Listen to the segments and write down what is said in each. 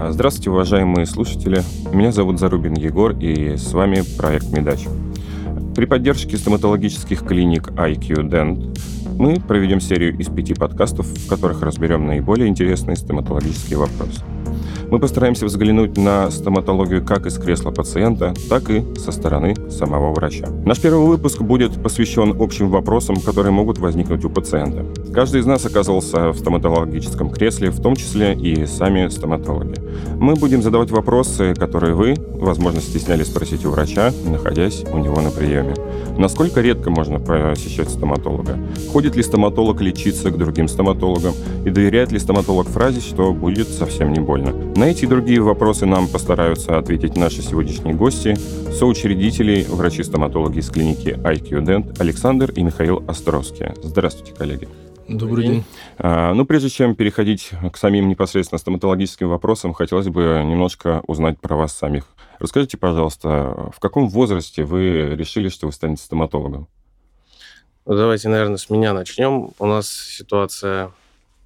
А, здравствуйте, уважаемые слушатели. Меня зовут Зарубин Егор, и с вами проект «Медач». При поддержке стоматологических клиник IQ Dent мы проведем серию из пяти подкастов, в которых разберем наиболее интересные стоматологические вопросы. Мы постараемся взглянуть на стоматологию как из кресла пациента, так и со стороны самого врача. Наш первый выпуск будет посвящен общим вопросам, которые могут возникнуть у пациента. Каждый из нас оказывался в стоматологическом кресле, в том числе и сами стоматологи. Мы будем задавать вопросы, которые вы, возможно, стеснялись спросить у врача, находясь у него на приеме. Насколько редко можно посещать стоматолога? Ходит ли стоматолог лечиться к другим стоматологам? И доверяет ли стоматолог фразе, что будет совсем не больно? На эти и другие вопросы нам постараются ответить наши сегодняшние гости, соучредители, врачи-стоматологи из клиники IQ Dent Александр и Михаил Островские. Здравствуйте, коллеги. Добрый день. А, ну, прежде чем переходить к самим непосредственно стоматологическим вопросам, хотелось бы немножко узнать про вас самих. Расскажите, пожалуйста, в каком возрасте вы решили, что вы станете стоматологом? Ну, давайте, наверное, с меня начнем. У нас ситуация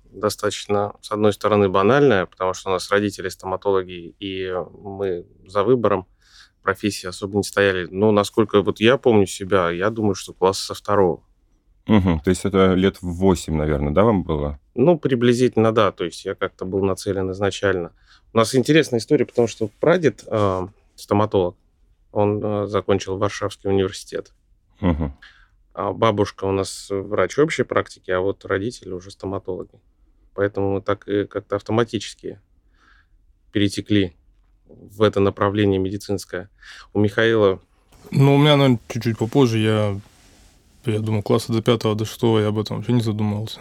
достаточно, с одной стороны, банальная, потому что у нас родители стоматологи, и мы за выбором профессии особо не стояли. Но насколько вот я помню себя, я думаю, что класса со второго. Угу, то есть это лет в 8, наверное, да, вам было? Ну, приблизительно, да. То есть я как-то был нацелен изначально. У нас интересная история, потому что прадед, э, стоматолог, он э, закончил Варшавский университет. Угу. А бабушка у нас врач общей практики, а вот родители уже стоматологи. Поэтому мы так и как-то автоматически перетекли в это направление медицинское. У Михаила... Ну, у меня, наверное, чуть-чуть попозже. Я, я думаю, класса до пятого, до шестого я об этом вообще не задумывался.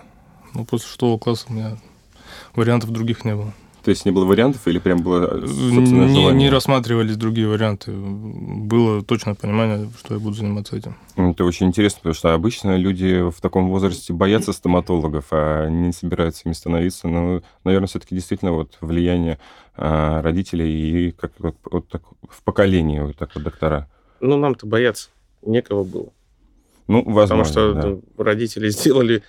Ну, после шестого класса у меня вариантов других не было. То есть не было вариантов или прям было не, не рассматривались другие варианты. Было точное понимание, что я буду заниматься этим. Это очень интересно, потому что обычно люди в таком возрасте боятся стоматологов, а не собираются ими становиться. Но, ну, наверное, все-таки действительно вот влияние а, родителей и как, как вот так, в поколении вот так вот доктора. Ну, нам-то бояться некого было. Ну, возможно, Потому что да. родители сделали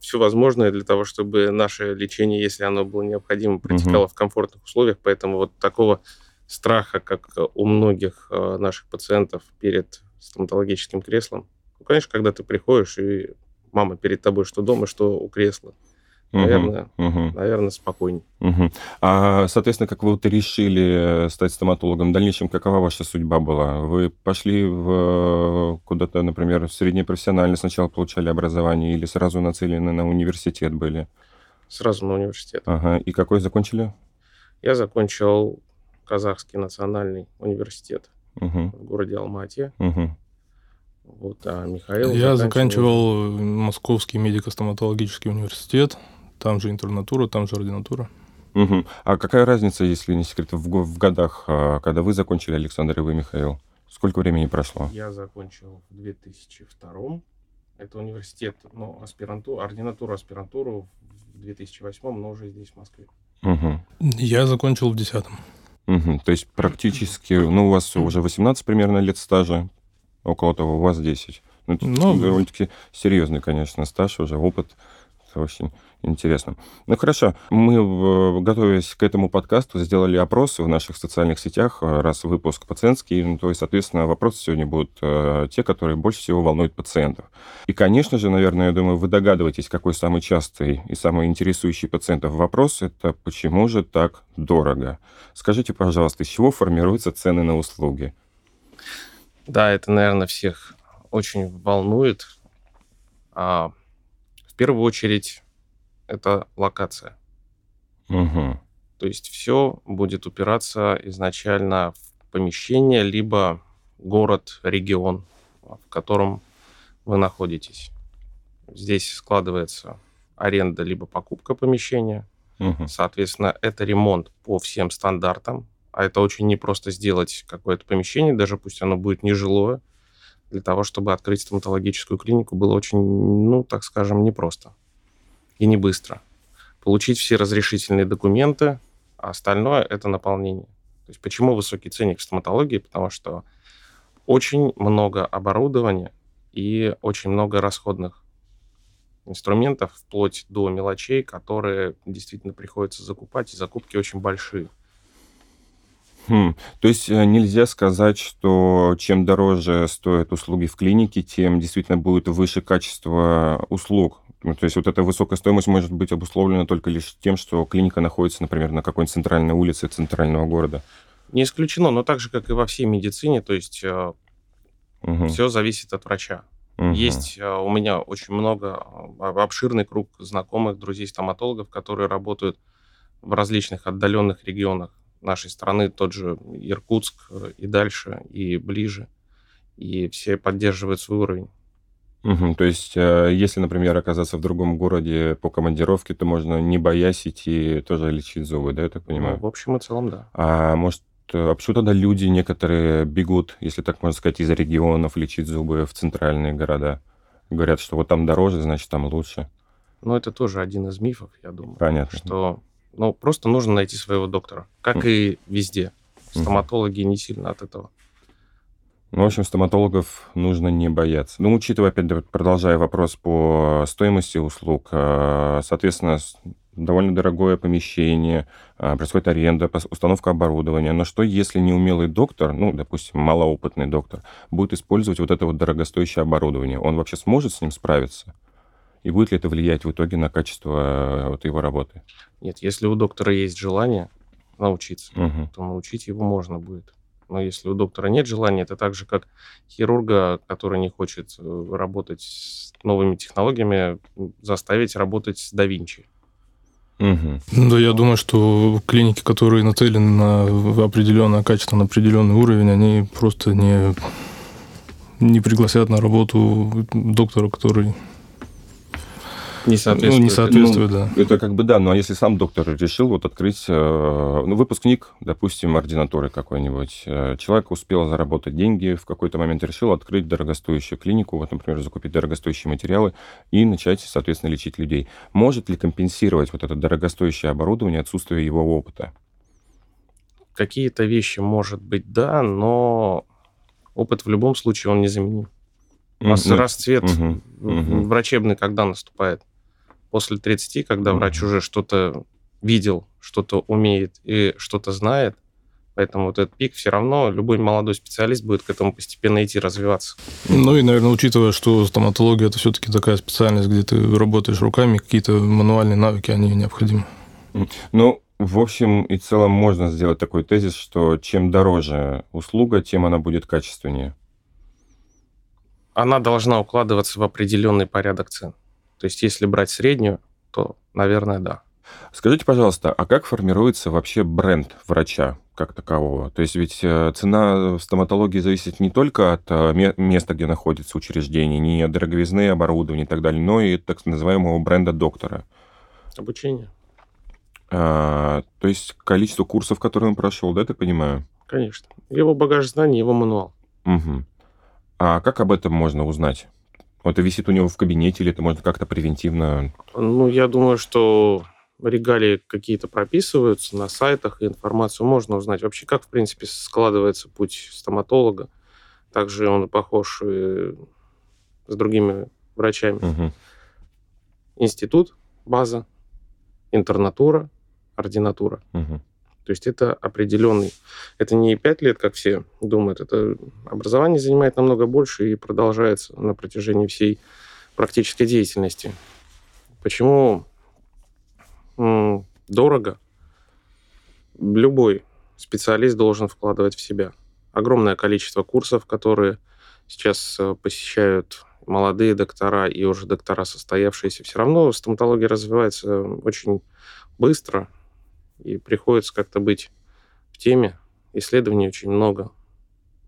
все возможное для того, чтобы наше лечение, если оно было необходимо, протекало угу. в комфортных условиях. Поэтому вот такого страха, как у многих э, наших пациентов перед стоматологическим креслом, ну, конечно, когда ты приходишь, и мама перед тобой что дома, что у кресла, наверное, угу. наверное, спокойнее. Угу. А, соответственно, как вы вот решили стать стоматологом в дальнейшем, какова ваша судьба была? Вы пошли в куда-то, например, в среднее профессиональное сначала получали образование или сразу нацелены на университет были? Сразу на университет. Ага. И какой закончили? Я закончил Казахский национальный университет угу. в городе Алмате. Угу. Вот, а Михаил... Я заканчивал Московский медико-стоматологический университет там же интернатура, там же ординатура. Угу. А какая разница, если не секрет, в, в годах, а, когда вы закончили, Александр, и вы, Михаил? Сколько времени прошло? Я закончил в 2002 Это университет, ну, аспирантуру, ординатуру, аспирантуру в 2008 но уже здесь, в Москве. Угу. Я закончил в 10 Угу. То есть практически, ну, у вас уже 18 примерно лет стажа, около того, у вас 10. Ну, это ну, довольно-таки серьезный, конечно, стаж, уже опыт. Очень интересно. Ну хорошо, мы, э, готовясь к этому подкасту, сделали опросы в наших социальных сетях, э, раз выпуск пациентский, ну, то есть, соответственно, вопросы сегодня будут э, те, которые больше всего волнуют пациентов. И, конечно же, наверное, я думаю, вы догадываетесь, какой самый частый и самый интересующий пациентов вопрос – это почему же так дорого? Скажите, пожалуйста, из чего формируются цены на услуги? Да, это, наверное, всех очень волнует. А первую очередь это локация. Угу. То есть все будет упираться изначально в помещение, либо город, регион, в котором вы находитесь. Здесь складывается аренда либо покупка помещения. Угу. Соответственно, это ремонт по всем стандартам. А это очень непросто сделать какое-то помещение, даже пусть оно будет нежилое, для того, чтобы открыть стоматологическую клинику, было очень, ну, так скажем, непросто и не быстро. Получить все разрешительные документы, а остальное – это наполнение. То есть почему высокий ценник в стоматологии? Потому что очень много оборудования и очень много расходных инструментов, вплоть до мелочей, которые действительно приходится закупать, и закупки очень большие. Хм. То есть э, нельзя сказать, что чем дороже стоят услуги в клинике, тем действительно будет выше качество услуг. Ну, то есть вот эта высокая стоимость может быть обусловлена только лишь тем, что клиника находится, например, на какой-нибудь центральной улице центрального города. Не исключено, но так же, как и во всей медицине, то есть угу. все зависит от врача. Угу. Есть у меня очень много, обширный круг знакомых, друзей-стоматологов, которые работают в различных отдаленных регионах нашей страны, тот же Иркутск э, и дальше, и ближе, и все поддерживают свой уровень. Угу, то есть, э, если, например, оказаться в другом городе по командировке, то можно, не боясь, идти тоже лечить зубы, да, я так понимаю? Ну, в общем и целом, да. А может, а почему тогда люди некоторые бегут, если так можно сказать, из регионов лечить зубы в центральные города? Говорят, что вот там дороже, значит, там лучше. Ну, это тоже один из мифов, я думаю. Понятно. Что ну, просто нужно найти своего доктора, как mm. и везде. Стоматологи mm. не сильно от этого. Ну, в общем, стоматологов нужно не бояться. Ну, учитывая, опять продолжая вопрос по стоимости услуг, э, соответственно, довольно дорогое помещение, э, происходит аренда, установка оборудования. Но что, если неумелый доктор, ну, допустим, малоопытный доктор, будет использовать вот это вот дорогостоящее оборудование? Он вообще сможет с ним справиться? И будет ли это влиять в итоге на качество э, вот его работы? Нет, если у доктора есть желание научиться, угу. то научить его можно будет. Но если у доктора нет желания, это так же, как хирурга, который не хочет э, работать с новыми технологиями, заставить работать с да Винчи. Угу. Да, я думаю, что клиники, которые нацелены на определенное качество, на определенный уровень, они просто не, не пригласят на работу доктора, который не соответствует. Ну, не соответствует, ну, да. Это как бы да, но если сам доктор решил вот открыть, э, ну, выпускник, допустим, ординатуры какой-нибудь, э, человек успел заработать деньги, в какой-то момент решил открыть дорогостоящую клинику, вот, например, закупить дорогостоящие материалы и начать, соответственно, лечить людей. Может ли компенсировать вот это дорогостоящее оборудование отсутствие его опыта? Какие-то вещи, может быть, да, но опыт в любом случае он незаменим. А ну, расцвет угу, угу. врачебный когда наступает? После 30, когда врач уже что-то видел, что-то умеет и что-то знает, Поэтому вот этот пик все равно любой молодой специалист будет к этому постепенно идти, развиваться. Ну и, наверное, учитывая, что стоматология это все-таки такая специальность, где ты работаешь руками, какие-то мануальные навыки, они необходимы. Ну, в общем и целом можно сделать такой тезис, что чем дороже услуга, тем она будет качественнее. Она должна укладываться в определенный порядок цен. То есть если брать среднюю, то, наверное, да. Скажите, пожалуйста, а как формируется вообще бренд врача как такового? То есть ведь э, цена в стоматологии зависит не только от э, места, где находится учреждение, не от дороговизны оборудования и так далее, но и так называемого бренда доктора. Обучение. А, то есть количество курсов, которые он прошел, да, ты понимаю? Конечно. Его багаж знаний, его мануал. Угу. А как об этом можно узнать? Это висит у него в кабинете, или это можно как-то превентивно? Ну, я думаю, что регалии какие-то прописываются на сайтах, и информацию можно узнать. Вообще, как, в принципе, складывается путь стоматолога. Также он похож и с другими врачами. Угу. Институт, база, интернатура, ординатура. Угу. То есть это определенный... Это не пять лет, как все думают. Это образование занимает намного больше и продолжается на протяжении всей практической деятельности. Почему дорого? Любой специалист должен вкладывать в себя. Огромное количество курсов, которые сейчас э, посещают молодые доктора и уже доктора состоявшиеся. Все равно стоматология развивается очень быстро, и приходится как-то быть в теме. Исследований очень много.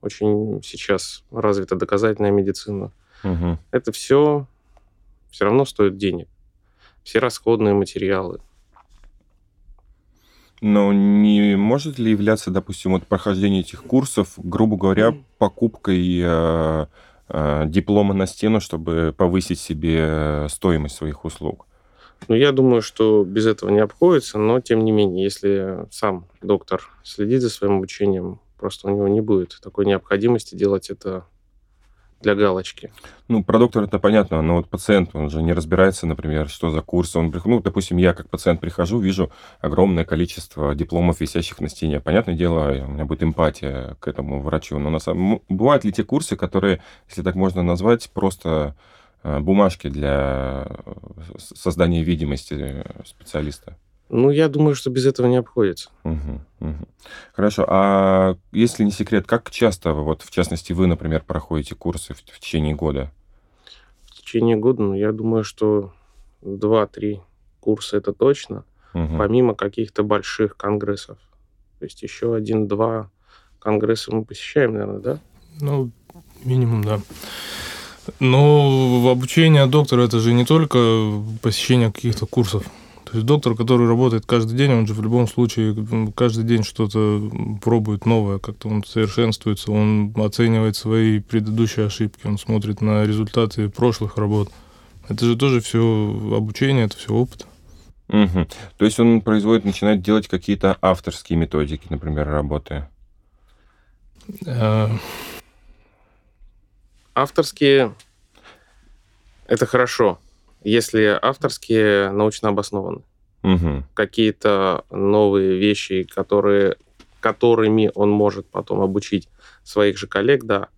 Очень сейчас развита доказательная медицина. Угу. Это все все равно стоит денег. Все расходные материалы. Но не может ли являться, допустим, вот прохождение этих курсов, грубо говоря, покупкой э, э, диплома на стену, чтобы повысить себе стоимость своих услуг? Ну, я думаю, что без этого не обходится, но тем не менее, если сам доктор следит за своим обучением, просто у него не будет такой необходимости делать это для галочки. Ну, про доктора это понятно, но вот пациент, он же не разбирается, например, что за курсы. Он, ну, допустим, я как пациент прихожу, вижу огромное количество дипломов, висящих на стене. Понятное дело, у меня будет эмпатия к этому врачу. Но на самом... бывают ли те курсы, которые, если так можно назвать, просто бумажки для э, создания видимости э, специалиста? Ну, я думаю, что без этого не обходится. Мгм, мгм. Хорошо. А если не секрет, как часто, вот в частности, вы, например, проходите курсы в, в течение года? В течение года, ну, я думаю, что 2-3 курса это точно, Мгм. помимо каких-то больших конгрессов. То есть еще один-два конгресса мы посещаем, наверное, да? Ну, минимум, да. Но в обучение доктора это же не только посещение каких-то курсов. То есть доктор, который работает каждый день, он же в любом случае каждый день что-то пробует новое, как-то он совершенствуется, он оценивает свои предыдущие ошибки, он смотрит на результаты прошлых работ. Это же тоже все обучение, это все опыт. Мгм. То есть он производит, начинает делать какие-то авторские методики, например, работы. Авторские – это хорошо, если авторские научно обоснованы. Мгм. Какие-то новые вещи, которые, которыми он может потом обучить своих же коллег, да.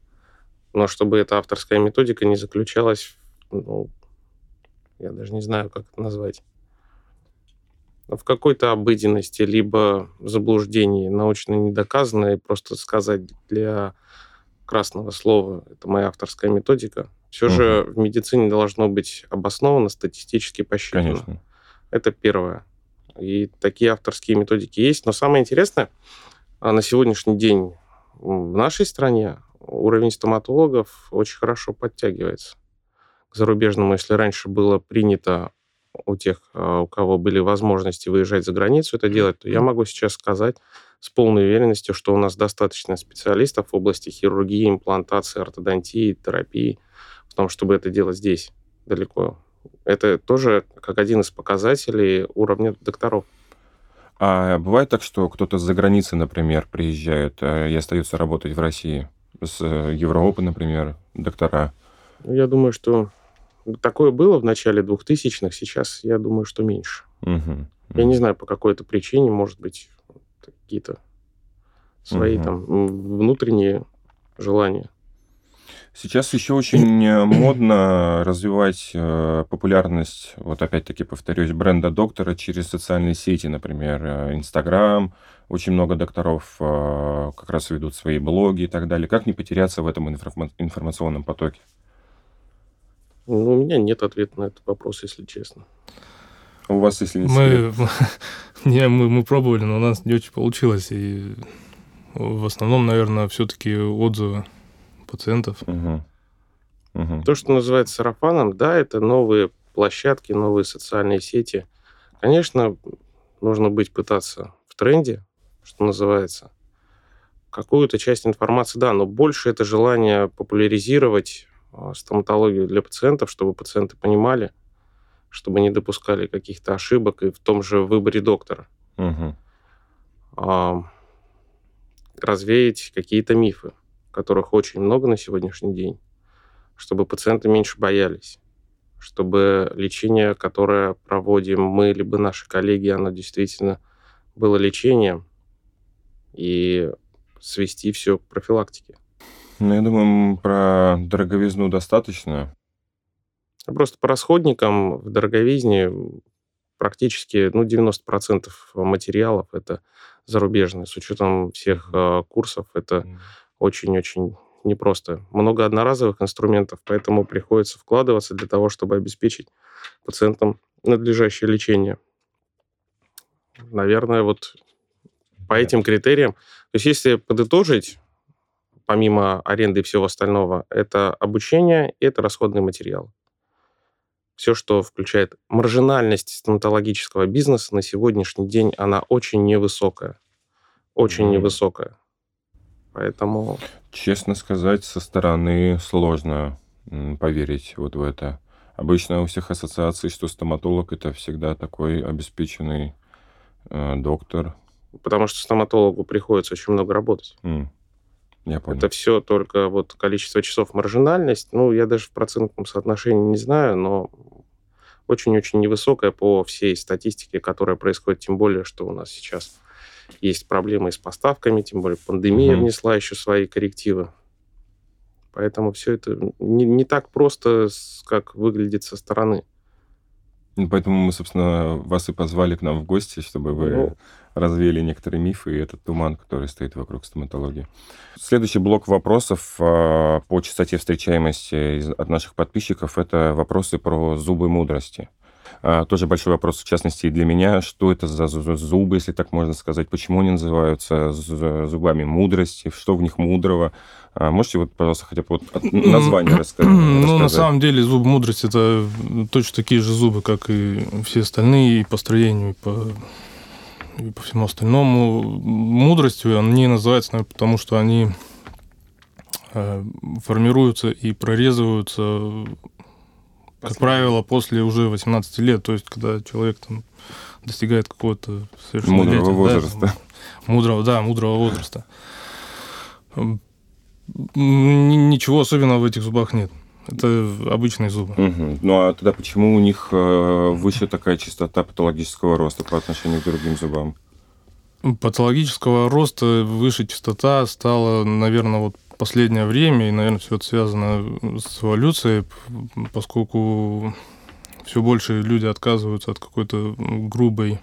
Но чтобы эта авторская методика не заключалась, ну, я даже не знаю, как это назвать, в какой-то обыденности, либо заблуждении научно недоказанной, просто сказать для красного слова, это моя авторская методика, все же в медицине должно быть обосновано, статистически посчитано. Конечно. Это первое. И такие авторские методики есть. Но самое интересное, а, на сегодняшний день в нашей стране уровень стоматологов очень хорошо подтягивается к зарубежному. Если раньше было принято у тех, а, у кого были возможности выезжать за границу это делать, то я могу сейчас сказать с полной уверенностью, что у нас достаточно специалистов в области хирургии, имплантации, ортодонтии, терапии, в том, чтобы это делать здесь, далеко. Это тоже как один из показателей уровня докторов. А бывает так, что кто-то с-за границы, например, приезжает э, и остается работать в России? С э, Европы, например, доктора. Ну, Я думаю, что такое было в начале 2000-х, сейчас я думаю, что меньше. Мгм. Я не знаю, по какой-то причине, может быть, какие-то свои Мгм. там внутренние желания. Сейчас еще очень э, модно развивать э, популярность, вот опять-таки повторюсь, бренда доктора через социальные сети, например, э, Инстаграм. Очень много докторов как раз ведут свои блоги и так далее. Как не потеряться в этом информа- информационном потоке? Ну, у меня нет ответа на этот вопрос, если честно. У вас, если не Мы, не, мы, мы пробовали, но у нас не очень получилось. И в основном, наверное, все-таки отзывы пациентов. Мгм. Мгм. То, что называется сарафаном, да, это новые площадки, новые социальные сети. Конечно, нужно быть пытаться в тренде, что называется. Какую-то часть информации, да, но больше это желание популяризировать а, стоматологию для пациентов, чтобы пациенты понимали, чтобы не допускали каких-то ошибок и в том же выборе доктора. Мгм. А, развеять какие-то мифы, которых очень много на сегодняшний день, чтобы пациенты меньше боялись, чтобы лечение, которое проводим мы, либо наши коллеги, оно действительно было лечением, и свести все к профилактике. Ну, я думаю, про дороговизну достаточно. А Просто по расходникам в дороговизне практически ну, 90% материалов это зарубежные. С учетом всех э, курсов это очень-очень непросто. Много одноразовых инструментов, поэтому приходится вкладываться для того, чтобы обеспечить пациентам надлежащее лечение. Наверное, вот по этим критериям. То есть если подытожить, помимо аренды и всего остального, это обучение и это расходный материал. Все, что включает маржинальность стоматологического бизнеса на сегодняшний день, она очень невысокая. Очень Мгм. невысокая. Поэтому Честно сказать, со стороны сложно поверить вот в это. Обычно у всех ассоциаций, что стоматолог это всегда такой обеспеченный э, доктор. потому что стоматологу приходится очень много работать. М. Я понял. Это все только вот количество часов маржинальность. Ну, я даже в процентном соотношении не знаю, но очень-очень невысокая по всей статистике, которая происходит, тем более, что у нас сейчас есть проблемы с поставками, тем более пандемия Мгм. внесла еще свои коррективы. Поэтому все это не, не так просто, как выглядит со стороны. Ну, Поэтому мы, собственно, вас и позвали к нам в гости, чтобы вы Ну. развеяли некоторые мифы и этот туман, который стоит вокруг стоматологии. Следующий блок вопросов а, по частоте встречаемости от наших подписчиков – это вопросы про зубы мудрости. А, Тоже большой вопрос, в частности, и для меня. Что это за зу- зубы, если так можно сказать? Почему они называются зубами мудрости? Что в них мудрого? А Можете вот, пожалуйста, хотя бы вот от- название раска- Ну, на рассказать? самом деле, зубы мудрости это точно такие же зубы, как и все остальные, и по строению, и по, и по всему остальному. Мудростью они называются, наверное, потому что они э, формируются и прорезываются, как правило, после уже 18 лет, то есть когда человек там достигает какого-то совершеннолетия. Мудрого да, возраста. там, Мудрого, да, мудрого возраста. Ничего особенного в этих зубах нет. Это обычные зубы. Мгм. Ну а тогда почему у них э, выше такая частота патологического роста по отношению к другим зубам? Патологического роста выше частота стала, наверное, вот последнее время, и, наверное, все это связано с эволюцией, поскольку все больше люди отказываются от какой-то грубой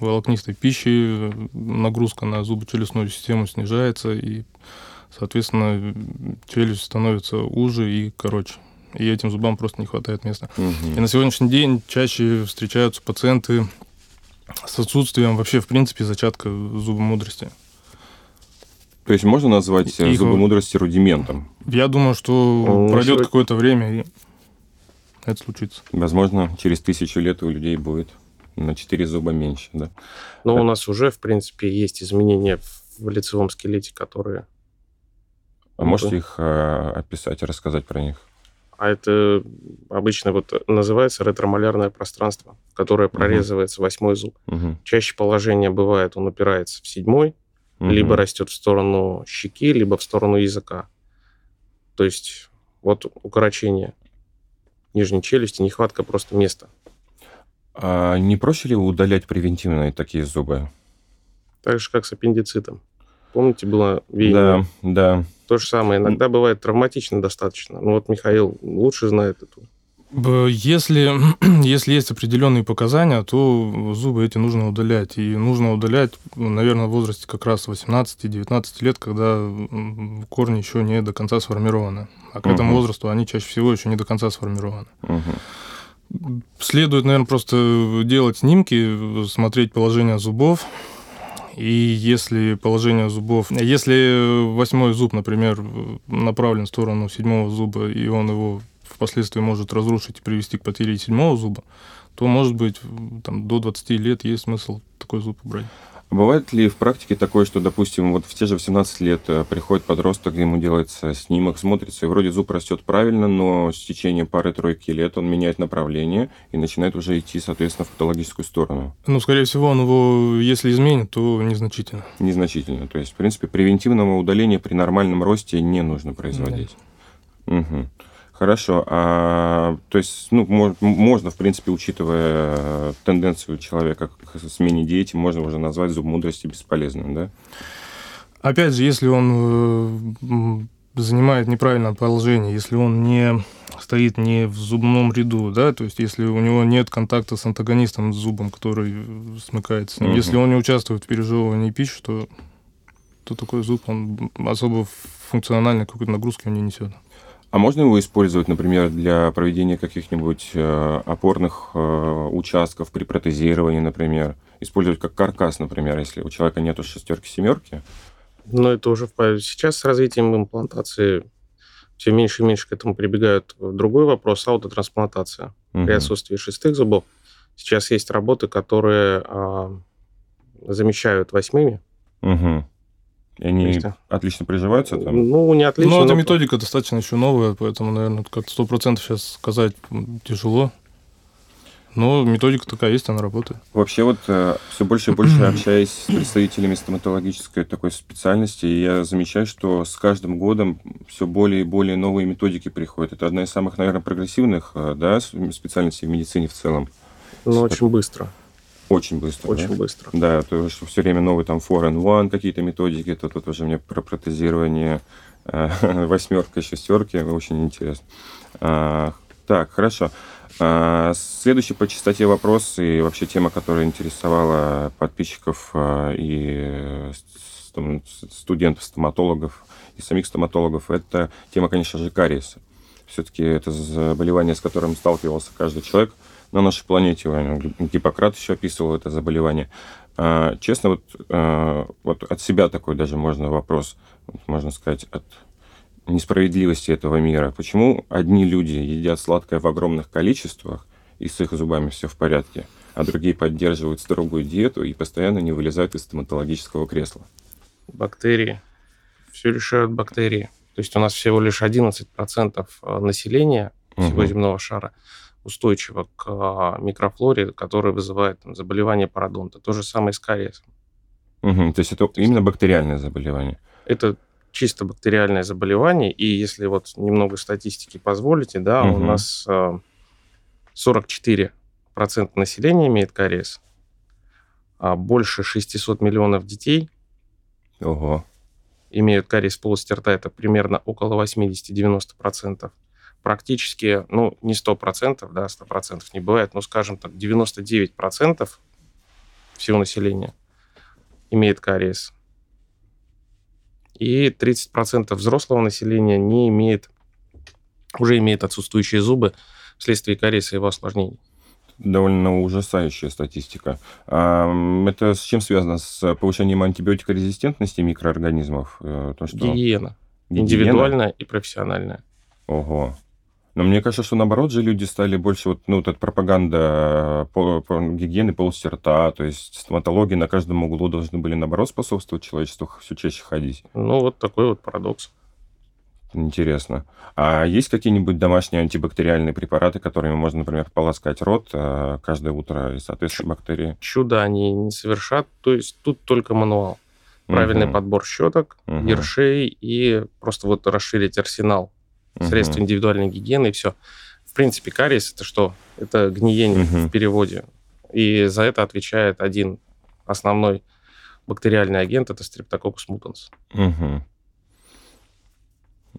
волокнистой пищи, нагрузка на зубочелюстную систему снижается, и, соответственно, челюсть становится уже и короче. И этим зубам просто не хватает места. Мгм. И на сегодняшний день чаще встречаются пациенты с отсутствием вообще, в принципе, зачатка зуба мудрости. То есть можно назвать э, Их- зубы мудрости рудиментом? Я думаю, что Ну, пройдет сегодня- какое-то время, и это случится. Возможно, через тысячу лет у людей будет на 4 зуба меньше, да? Но у нас уже, в принципе, есть изменения в лицевом скелете, которые... А можете их э, описать, рассказать про них? А это обычно вот называется ретромалярное пространство, которое прорезывается восьмой зуб. Мгм. Чаще положение бывает, он упирается в седьмой, Мгм. либо растет в сторону щеки, либо в сторону языка. То есть вот укорочение нижней челюсти, нехватка просто места. А не проще ли удалять превентивно такие зубы? Так же, как с аппендицитом. Помните, было веяние? Да, да. То же самое. Иногда бывает травматично достаточно. Ну вот Михаил лучше знает эту. Если, если есть определенные показания, то зубы эти нужно удалять. И нужно удалять, ну, наверное, в возрасте как раз 18-19 лет, когда корни еще не до конца сформированы. А к этому Мгм. возрасту они чаще всего еще не до конца сформированы. Мгм. Следует, наверное, просто делать снимки, смотреть положение зубов. И если положение зубов... Если восьмой зуб, например, направлен в сторону седьмого зуба, и он его впоследствии может разрушить и привести к потере седьмого зуба, то, может быть, там, до 20 лет есть смысл такой зуб убрать. А Бывает ли в практике такое, что, допустим, вот в те же 18 лет э, приходит подросток, ему делается снимок, смотрится, и вроде зуб растет правильно, но с течением пары-тройки лет он меняет направление и начинает уже идти, соответственно, в патологическую сторону. Ну, скорее всего, он его, если изменит, то незначительно. Незначительно. То есть, в принципе, превентивного удаления при нормальном росте не нужно производить. Мгм. Хорошо. А, то есть, ну, мо- можно, в принципе, учитывая тенденцию человека к смене диете, можно уже назвать зуб мудрости бесполезным, да? Опять же, если он э, занимает неправильное положение, если он не стоит не в зубном ряду, да, то есть если у него нет контакта с антагонистом, с зубом, который э, смыкается с ним, Мгм. если он не участвует в пережевывании пищи, то, то такой зуб, он особо функциональной какой-то нагрузки он не несет. А можно его использовать, например, для проведения каких-нибудь э, опорных э, участков при протезировании, например? Использовать как каркас, например, если у человека нету шестерки-семерки? Но это уже сейчас с развитием имплантации все меньше и меньше к этому прибегают. Другой вопрос – аутотрансплантация. Мгм. При отсутствии шестых зубов сейчас есть работы, которые а, замещают восьмыми. Мгм. И они есть, а, отлично приживаются там? Ну, не отлично. Но эта но- методика достаточно еще новая, поэтому, наверное, как сто процентов сейчас сказать тяжело. Но методика такая есть, она работает. Вообще вот э, все больше и больше общаясь с представителями стоматологической такой специальности, я замечаю, что с каждым годом все более и более новые методики приходят. Это одна из самых, наверное, прогрессивных э, да, специальностей в медицине в целом. Ну, очень быстро. Очень быстро. Очень да? быстро. Да, то, что все время новые там 4 and 1 какие-то методики, то тут уже мне про протезирование э, восьмерка, шестерки, очень интересно. А, так, хорошо. А, следующий по частоте вопрос и вообще тема, которая интересовала подписчиков а, и студентов, стоматологов и самих стоматологов, это тема, конечно же, кариеса. Все-таки это заболевание, с которым сталкивался каждый человек на нашей планете. Гиппократ еще описывал это заболевание. А, честно, вот, вот от себя такой даже можно вопрос, можно сказать, от несправедливости этого мира. Почему одни люди едят сладкое в огромных количествах, и с их зубами все в порядке, а другие поддерживают строгую диету и постоянно не вылезают из стоматологического кресла? Бактерии. Все решают бактерии. То есть у нас всего лишь 11% э, населения всего угу. земного шара устойчиво к а, микрофлоре, которая вызывает там, заболевание пародонта. То же самое с кариесом. Угу. То есть это именно бактериальное заболевание? Это чисто бактериальное заболевание, и если вот немного статистики позволите, да, угу. у нас 44% э, населения имеет кариес, а больше 600 миллионов детей Ого. имеют кариес полости рта, это примерно около 80-90%. Практически, ну, не 100%, да, 100% не бывает, но, скажем так, 99% всего населения имеет кариес и 30% взрослого населения не имеет, уже имеет отсутствующие зубы вследствие кариеса и его осложнений. Довольно ужасающая статистика. Это с чем связано? С повышением антибиотикорезистентности микроорганизмов? Э, то, что... Гигиена. Гигиена. Индивидуальная и профессиональная. Ого. Но мне кажется, что наоборот же люди стали больше, вот, ну, вот эта пропаганда по, по гигиены полости рта, то есть стоматологии на каждом углу должны были, наоборот, способствовать человечеству все чаще ходить. Ну, вот такой вот парадокс. Интересно. А есть какие-нибудь домашние антибактериальные препараты, которыми можно, например, полоскать рот э, каждое утро, и, соответственно, бактерии? Чудо они не совершат. То есть тут только мануал. Правильный угу. подбор щеток, угу. ершей и просто вот расширить арсенал угу. средств индивидуальной гигиены и все. В принципе, кариес это что? Это гниение угу. в переводе. И за это отвечает один основной бактериальный агент, это стрептококус мутанс. Угу.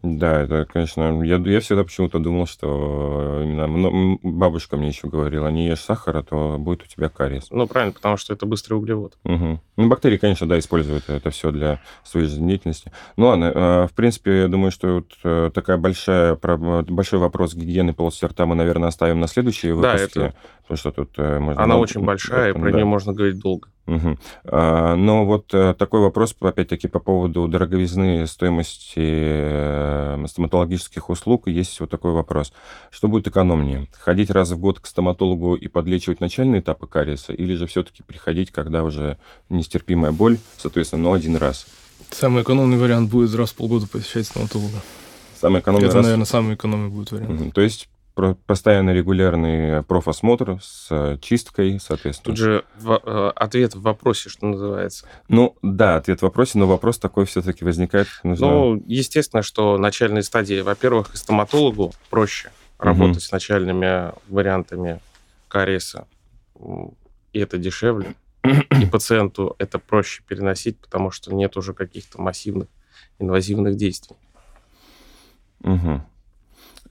Да, это, конечно, я, я всегда почему-то думал, что именно бабушка мне еще говорила, не ешь сахара, то будет у тебя кариес. Ну, правильно, потому что это быстрый углевод. Угу. Ну, бактерии, конечно, да, используют это все для своей жизнедеятельности. Ну, ладно, э, в принципе, я думаю, что вот э, такая большая, большой вопрос гигиены полости рта мы, наверное, оставим на следующие выпуски. Да, это... Потому что тут э, можно... Она очень большая, это, про да. нее можно говорить долго. Угу. Но вот а, такой вопрос, опять-таки, по поводу дороговизны стоимости э, стоматологических услуг. Есть вот такой вопрос. Что будет экономнее? Ходить раз в год к стоматологу и подлечивать начальные этапы кариеса? Или же все-таки приходить, когда уже нестерпимая боль, соответственно, но один раз? Самый экономный вариант будет раз в полгода посещать стоматолога. Самый экономный Это, раз... наверное, самый экономный будет вариант. Угу. То есть постоянно регулярный профосмотр с э, чисткой, соответственно. Тут же в, э, ответ в вопросе, что называется. Ну, да, ответ в вопросе, но вопрос такой все-таки возникает. Нужно... Ну, естественно, что начальные стадии, во-первых, стоматологу проще угу. работать с начальными вариантами кариеса, и это дешевле. И пациенту это проще переносить, потому что нет уже каких-то массивных инвазивных действий. Угу.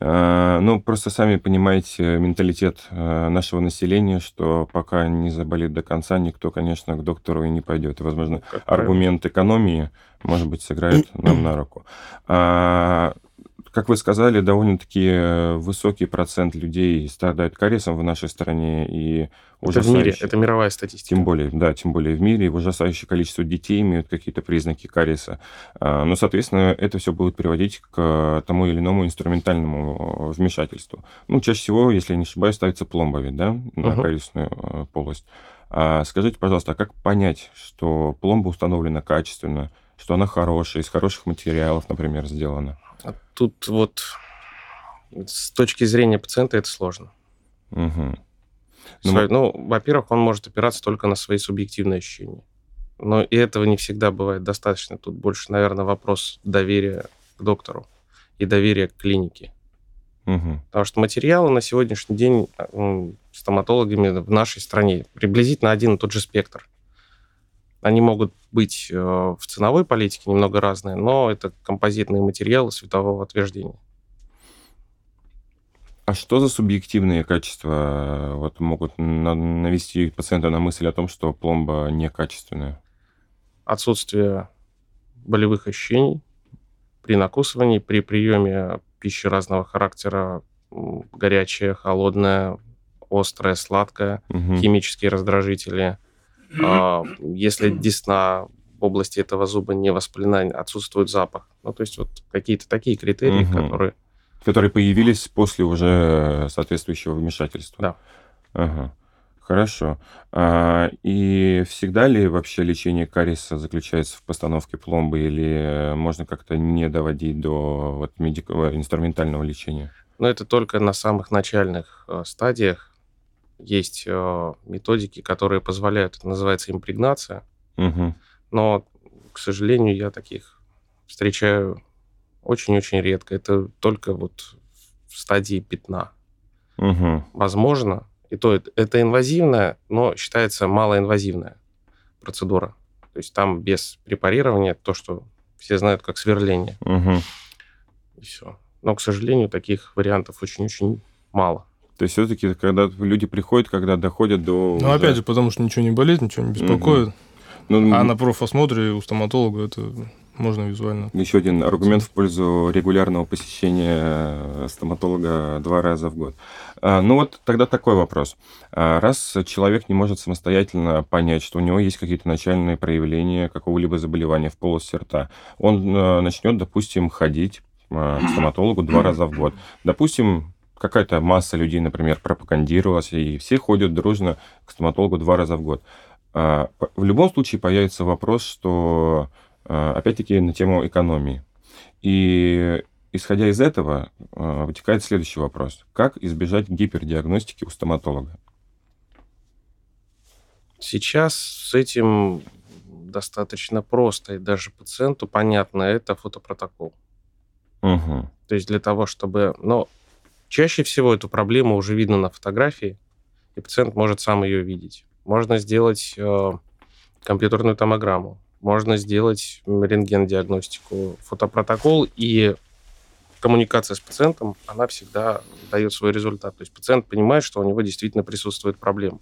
Э, ну, просто сами понимаете менталитет э, нашего населения, что пока не заболит до конца, никто, конечно, к доктору и не пойдет. И, возможно, аргумент экономии, может быть, сыграет нам на руку. Как вы сказали, довольно-таки э, высокий процент людей страдают кариесом в нашей стране. И это в мире, это мировая статистика. Тем более, да, тем более в мире. Ужасающее количество детей имеют какие-то признаки кариеса. А, но, соответственно, это все будет приводить к тому или иному инструментальному э, вмешательству. Ну, чаще всего, если я не ошибаюсь, ставится пломба ведь, да, на uh-huh. кариесную э, полость. А скажите, пожалуйста, а как понять, что пломба установлена качественно, что она хорошая, из хороших материалов, например, сделана? А тут вот с точки зрения пациента это сложно. Угу. Ну, Свои, ну, во-первых, он может опираться только на свои субъективные ощущения. Но и этого не всегда бывает достаточно. Тут больше, наверное, вопрос доверия к доктору и доверия к клинике. Угу. Потому что материалы на сегодняшний день стоматологами в нашей стране приблизительно один и тот же спектр. Они могут быть э, в ценовой политике немного разные, но это композитные материалы светового отверждения. А что за субъективные качества э, вот, могут навести пациента на мысль о том, что пломба некачественная? Отсутствие болевых ощущений при накусывании, при приеме пищи разного характера, горячая, холодная, острая, сладкая, угу. химические раздражители. А, если десна в области этого зуба не воспалена, отсутствует запах. Ну, то есть вот какие-то такие критерии, угу. которые... Которые появились после уже соответствующего вмешательства. Да. Ага. Хорошо. А, и всегда ли вообще лечение кариеса заключается в постановке пломбы или можно как-то не доводить до вот, медико- инструментального лечения? Ну, это только на самых начальных э, стадиях есть э, методики, которые позволяют, это называется импрегнация. Угу. Но, к сожалению, я таких встречаю очень-очень редко. Это только вот в стадии пятна. Угу. Возможно, и то это, это инвазивная, но считается малоинвазивная процедура. То есть там без препарирования то, что все знают как сверление. Угу. И все. Но, к сожалению, таких вариантов очень-очень мало. То есть все-таки, когда люди приходят, когда доходят до... Ну, опять же, потому что ничего не болит, ничего не беспокоит. Угу. Ну, а на профосмотре у стоматолога это можно визуально. Еще один аргумент в пользу регулярного посещения стоматолога два раза в год. А, ну вот тогда такой вопрос. А, раз человек не может самостоятельно понять, что у него есть какие-то начальные проявления какого-либо заболевания в полости рта, он а, начнет, допустим, ходить к стоматологу два раза в год. Допустим, какая-то масса людей, например, пропагандировалась, и все ходят дружно к стоматологу два раза в год. А, в любом случае появится вопрос, что а, опять-таки на тему экономии. И исходя из этого, а, вытекает следующий вопрос. Как избежать гипердиагностики у стоматолога? Сейчас с этим достаточно просто, и даже пациенту понятно, это фотопротокол. Угу. То есть для того, чтобы... Но Чаще всего эту проблему уже видно на фотографии, и пациент может сам ее видеть. Можно сделать э, компьютерную томограмму, можно сделать рентген-диагностику, фотопротокол, и коммуникация с пациентом, она всегда дает свой результат. То есть пациент понимает, что у него действительно присутствует проблема.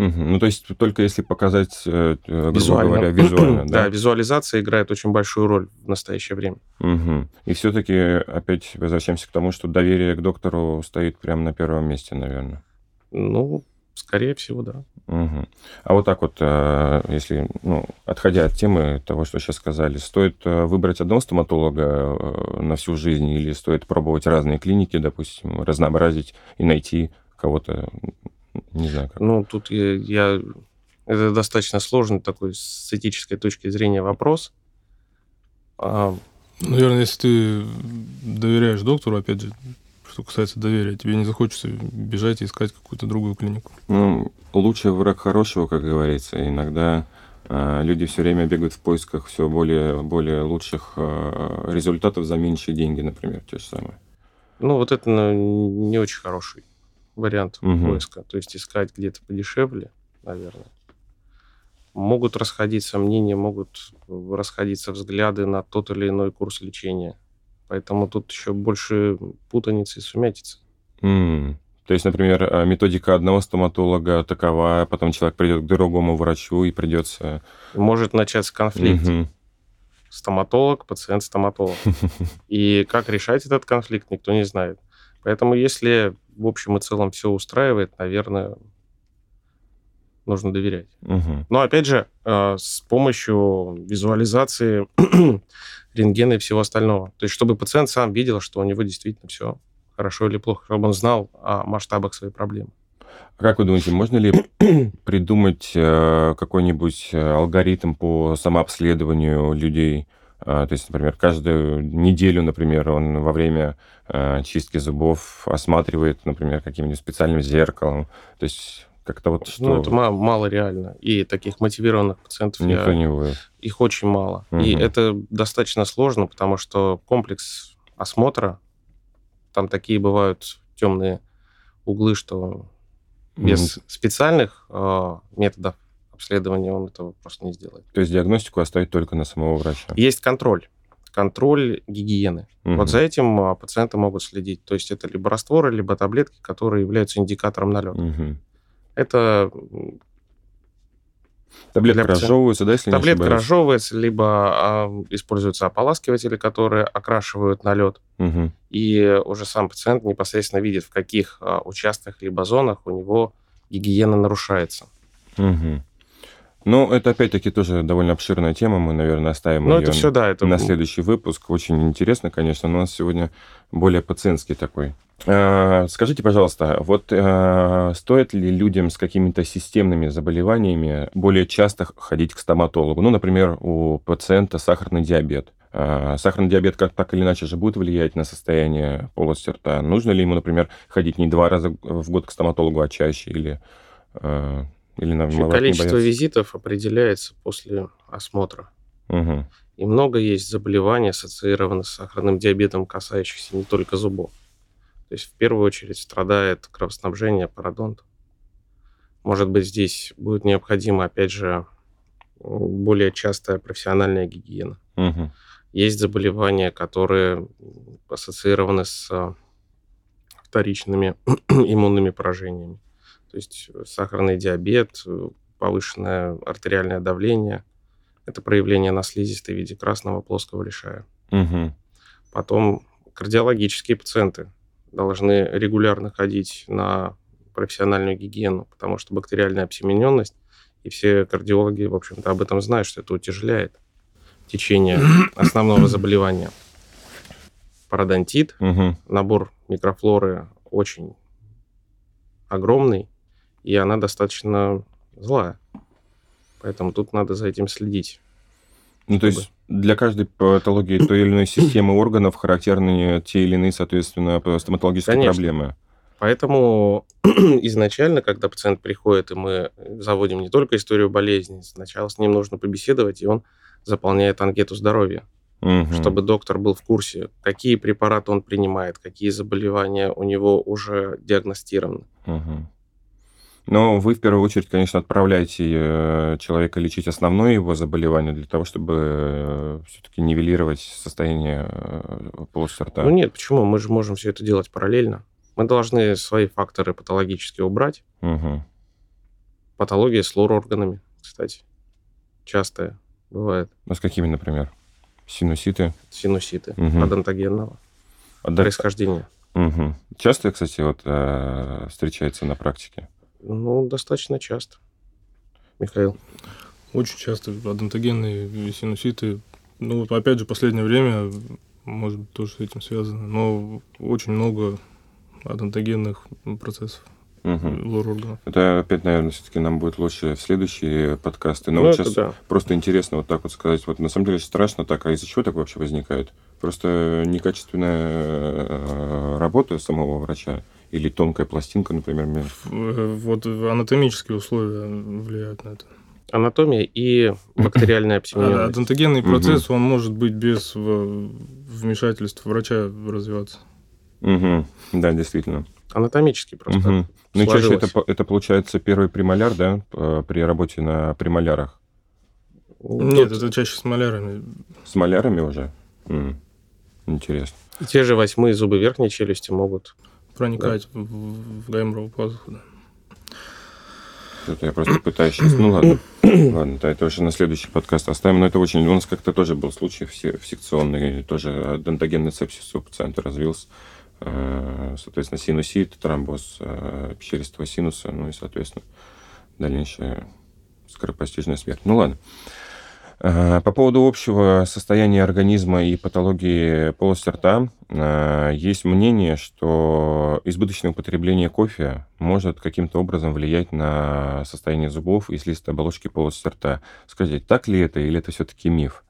Угу. Ну, то есть только если показать, э, грубо визуально. говоря, визуально, да? Да, визуализация играет очень большую роль в настоящее время. Угу. И все-таки опять возвращаемся к тому, что доверие к доктору стоит прямо на первом месте, наверное. Ну, скорее всего, да. Угу. А вот так вот, э, если, ну, отходя от темы того, что сейчас сказали, стоит э, выбрать одного стоматолога на всю жизнь или стоит пробовать разные клиники, допустим, разнообразить и найти кого-то не знаю как. Ну, тут я, я... Это достаточно сложный такой с этической точки зрения вопрос. А... Наверное, если ты доверяешь доктору, опять же, что касается доверия, тебе не захочется бежать и искать какую-то другую клинику. Ну, лучший враг хорошего, как говорится. Иногда э, люди все время бегают в поисках все более, более лучших э, результатов за меньшие деньги, например, те же самые. Ну, вот это ну, не очень хороший вариант угу. поиска. То есть искать где-то подешевле, наверное. Могут расходиться мнения, могут расходиться взгляды на тот или иной курс лечения. Поэтому тут еще больше путаницы и сумятицы. Mm. То есть, например, а, методика одного стоматолога такова, потом человек придет к другому врачу и придется... Может начаться конфликт. Mm-hmm. Стоматолог, пациент, стоматолог. И как решать этот конфликт, никто не знает. Поэтому если в общем и целом все устраивает, наверное, нужно доверять. Угу. Но опять же, э, с помощью визуализации рентгена и всего остального. То есть, чтобы пациент сам видел, что у него действительно все хорошо или плохо, чтобы он знал о масштабах своей проблемы. А как вы думаете, можно ли придумать э, какой-нибудь э, алгоритм по самообследованию людей то есть, например, каждую неделю, например, он во время а, чистки зубов осматривает, например, каким-нибудь специальным зеркалом. То есть как-то вот что... Ну, это мало реально. И таких мотивированных пациентов Никто я... не будет. Их очень мало. Угу. И это достаточно сложно, потому что комплекс осмотра, там такие бывают темные углы, что без mm. специальных э, методов обследования он этого просто не сделает. То есть диагностику оставить только на самого врача? Есть контроль. Контроль гигиены. Угу. Вот за этим а, пациенты могут следить. То есть это либо растворы, либо таблетки, которые являются индикатором налета. Угу. Это Таблетка разжевывается, да, если Таблетка не разжевывается, либо а, используются ополаскиватели, которые окрашивают налет. Угу. И уже сам пациент непосредственно видит, в каких а, участках либо зонах у него гигиена нарушается. Угу. Ну, это опять-таки тоже довольно обширная тема. Мы, наверное, оставим ну, ее это все, да, это... на следующий выпуск. Очень интересно, конечно, но у нас сегодня более пациентский такой. А, скажите, пожалуйста, вот а, стоит ли людям с какими-то системными заболеваниями более часто ходить к стоматологу? Ну, например, у пациента сахарный диабет. А, сахарный диабет как так или иначе же будет влиять на состояние полости рта. Нужно ли ему, например, ходить не два раза в год к стоматологу, а чаще или или нам Вообще, количество визитов определяется после осмотра. Угу. И много есть заболеваний, ассоциированных с сахарным диабетом, касающихся не только зубов. То есть в первую очередь страдает кровоснабжение, пародонт. Может быть, здесь будет необходима, опять же, более частая профессиональная гигиена. Угу. Есть заболевания, которые ассоциированы с вторичными иммунными поражениями. То есть э, сахарный диабет, э, повышенное артериальное давление – это проявление на слизистой в виде красного плоского лишая. Угу. Потом кардиологические пациенты должны регулярно ходить на профессиональную гигиену, потому что бактериальная обсемененность, и все кардиологи, в общем-то, об этом знают, что это утяжеляет течение основного заболевания. Пародонтит, угу. набор микрофлоры очень огромный, и она достаточно злая. Поэтому тут надо за этим следить. Ну, чтобы... то есть для каждой патологии той или иной системы органов характерны те или иные, соответственно, стоматологические Конечно. проблемы. Поэтому изначально, когда пациент приходит, и мы заводим не только историю болезни, сначала с ним нужно побеседовать, и он заполняет анкету здоровья, угу. чтобы доктор был в курсе, какие препараты он принимает, какие заболевания у него уже диагностированы. Угу. Но вы в первую очередь, конечно, отправляете э, человека лечить основное его заболевание для того, чтобы э, все-таки нивелировать состояние э, полости рта. Ну нет, почему? Мы же можем все это делать параллельно. Мы должны свои факторы патологические убрать. Угу. Патология с лор-органами, кстати, частая бывает. А с какими, например? Синуситы? Синуситы угу. адонтогенного Адон... происхождения. Угу. Часто, кстати, вот встречается на практике? Ну, достаточно часто. Михаил. Очень часто адонтогенные синуситы. Ну, опять же, последнее время, может быть, тоже с этим связано, но очень много адонтогенных процессов. Угу. Это опять, наверное, все-таки нам будет лучше в следующие подкасты. Но ну, вот сейчас да. просто интересно вот так вот сказать. Вот на самом деле страшно так, а из-за чего так вообще возникает? Просто некачественная э, работа самого врача или тонкая пластинка, например. Вот анатомические условия влияют на это. Анатомия и бактериальная обсемененность. А адонтогенный процесс, угу. он может быть без вмешательства врача развиваться. Угу. Да, действительно. Анатомический просто. Угу. Ну и чаще это, это получается первый премоляр, да, при работе на премолярах? Нет, Тут... это чаще с малярами. С малярами уже? М. Интересно. Те же восьмые зубы верхней челюсти могут проникать да. в, в гайморовую пазуху, да. Это я просто пытаюсь сейчас. Ну ладно. ладно, да, это уже на следующий подкаст оставим. Но это очень. У нас как-то тоже был случай в, в секционный, тоже дентогенный сепсис у пациента развился. Э, соответственно, синусит, тромбоз э, пещеристого синуса, ну и, соответственно, дальнейшая скоропостижная смерть. Ну ладно. Э, по поводу общего состояния организма и патологии полости рта, э, есть мнение, что избыточное употребление кофе может каким-то образом влиять на состояние зубов и слизистой оболочки полости рта. Скажите, так ли это или это все-таки миф?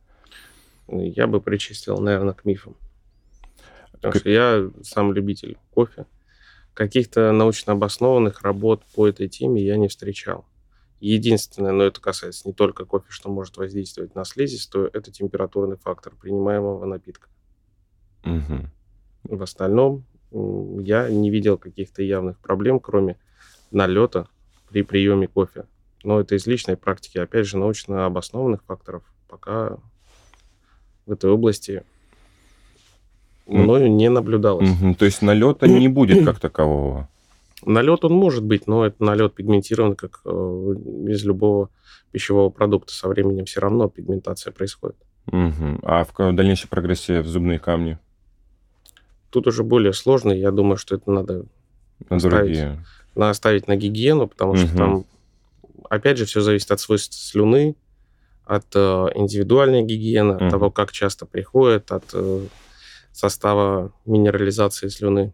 я бы причислил, наверное, к мифам. Потому как... что я сам любитель кофе. Каких-то научно обоснованных работ по этой теме я не встречал. Единственное, но это касается не только кофе, что может воздействовать на слизистую, это температурный фактор принимаемого напитка. Угу. В остальном я не видел каких-то явных проблем, кроме налета при приеме кофе. Но это из личной практики. Опять же, научно обоснованных факторов пока в этой области мною не наблюдалось. Угу. То есть налета не будет как такового? Налет он может быть, но это налет пигментирован, как э, из любого пищевого продукта. Со временем все равно пигментация происходит. Угу. А в дальнейшей прогрессии в зубные камни? Тут уже более сложно. Я думаю, что это надо на оставить, надо оставить на гигиену, потому угу. что там, опять же, все зависит от свойств слюны, от э, индивидуальной гигиены, угу. от того, как часто приходит, от э, состава минерализации слюны.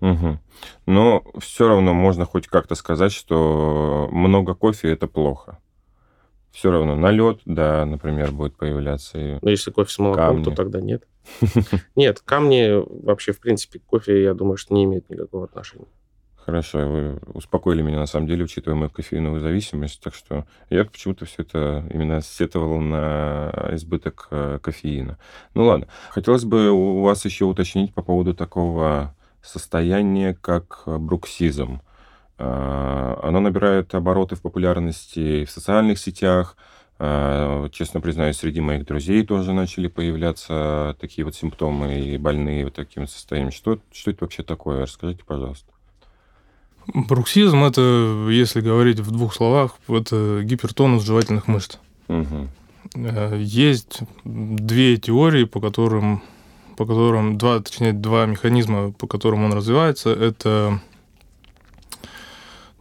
Угу. Но все равно можно хоть как-то сказать, что много кофе это плохо. Все равно налет, да, например, будет появляться. И Но если кофе с молоком, камни. то тогда нет. Нет, камни вообще, в принципе, кофе, я думаю, что не имеет никакого отношения. Хорошо, вы успокоили меня, на самом деле, учитывая мою кофеиновую зависимость. Так что я почему-то все это именно сетовал на избыток э, кофеина. Ну ладно. Хотелось бы у вас еще уточнить по поводу такого состояния, как бруксизм. Э, оно набирает обороты в популярности в социальных сетях. Э, честно признаюсь, среди моих друзей тоже начали появляться такие вот симптомы и больные вот таким состоянием. Что, что это вообще такое? Расскажите, пожалуйста. Бруксизм – это, если говорить в двух словах, это гипертонус жевательных мышц. Угу. Есть две теории, по которым, по которым два, точнее, два механизма, по которым он развивается. Это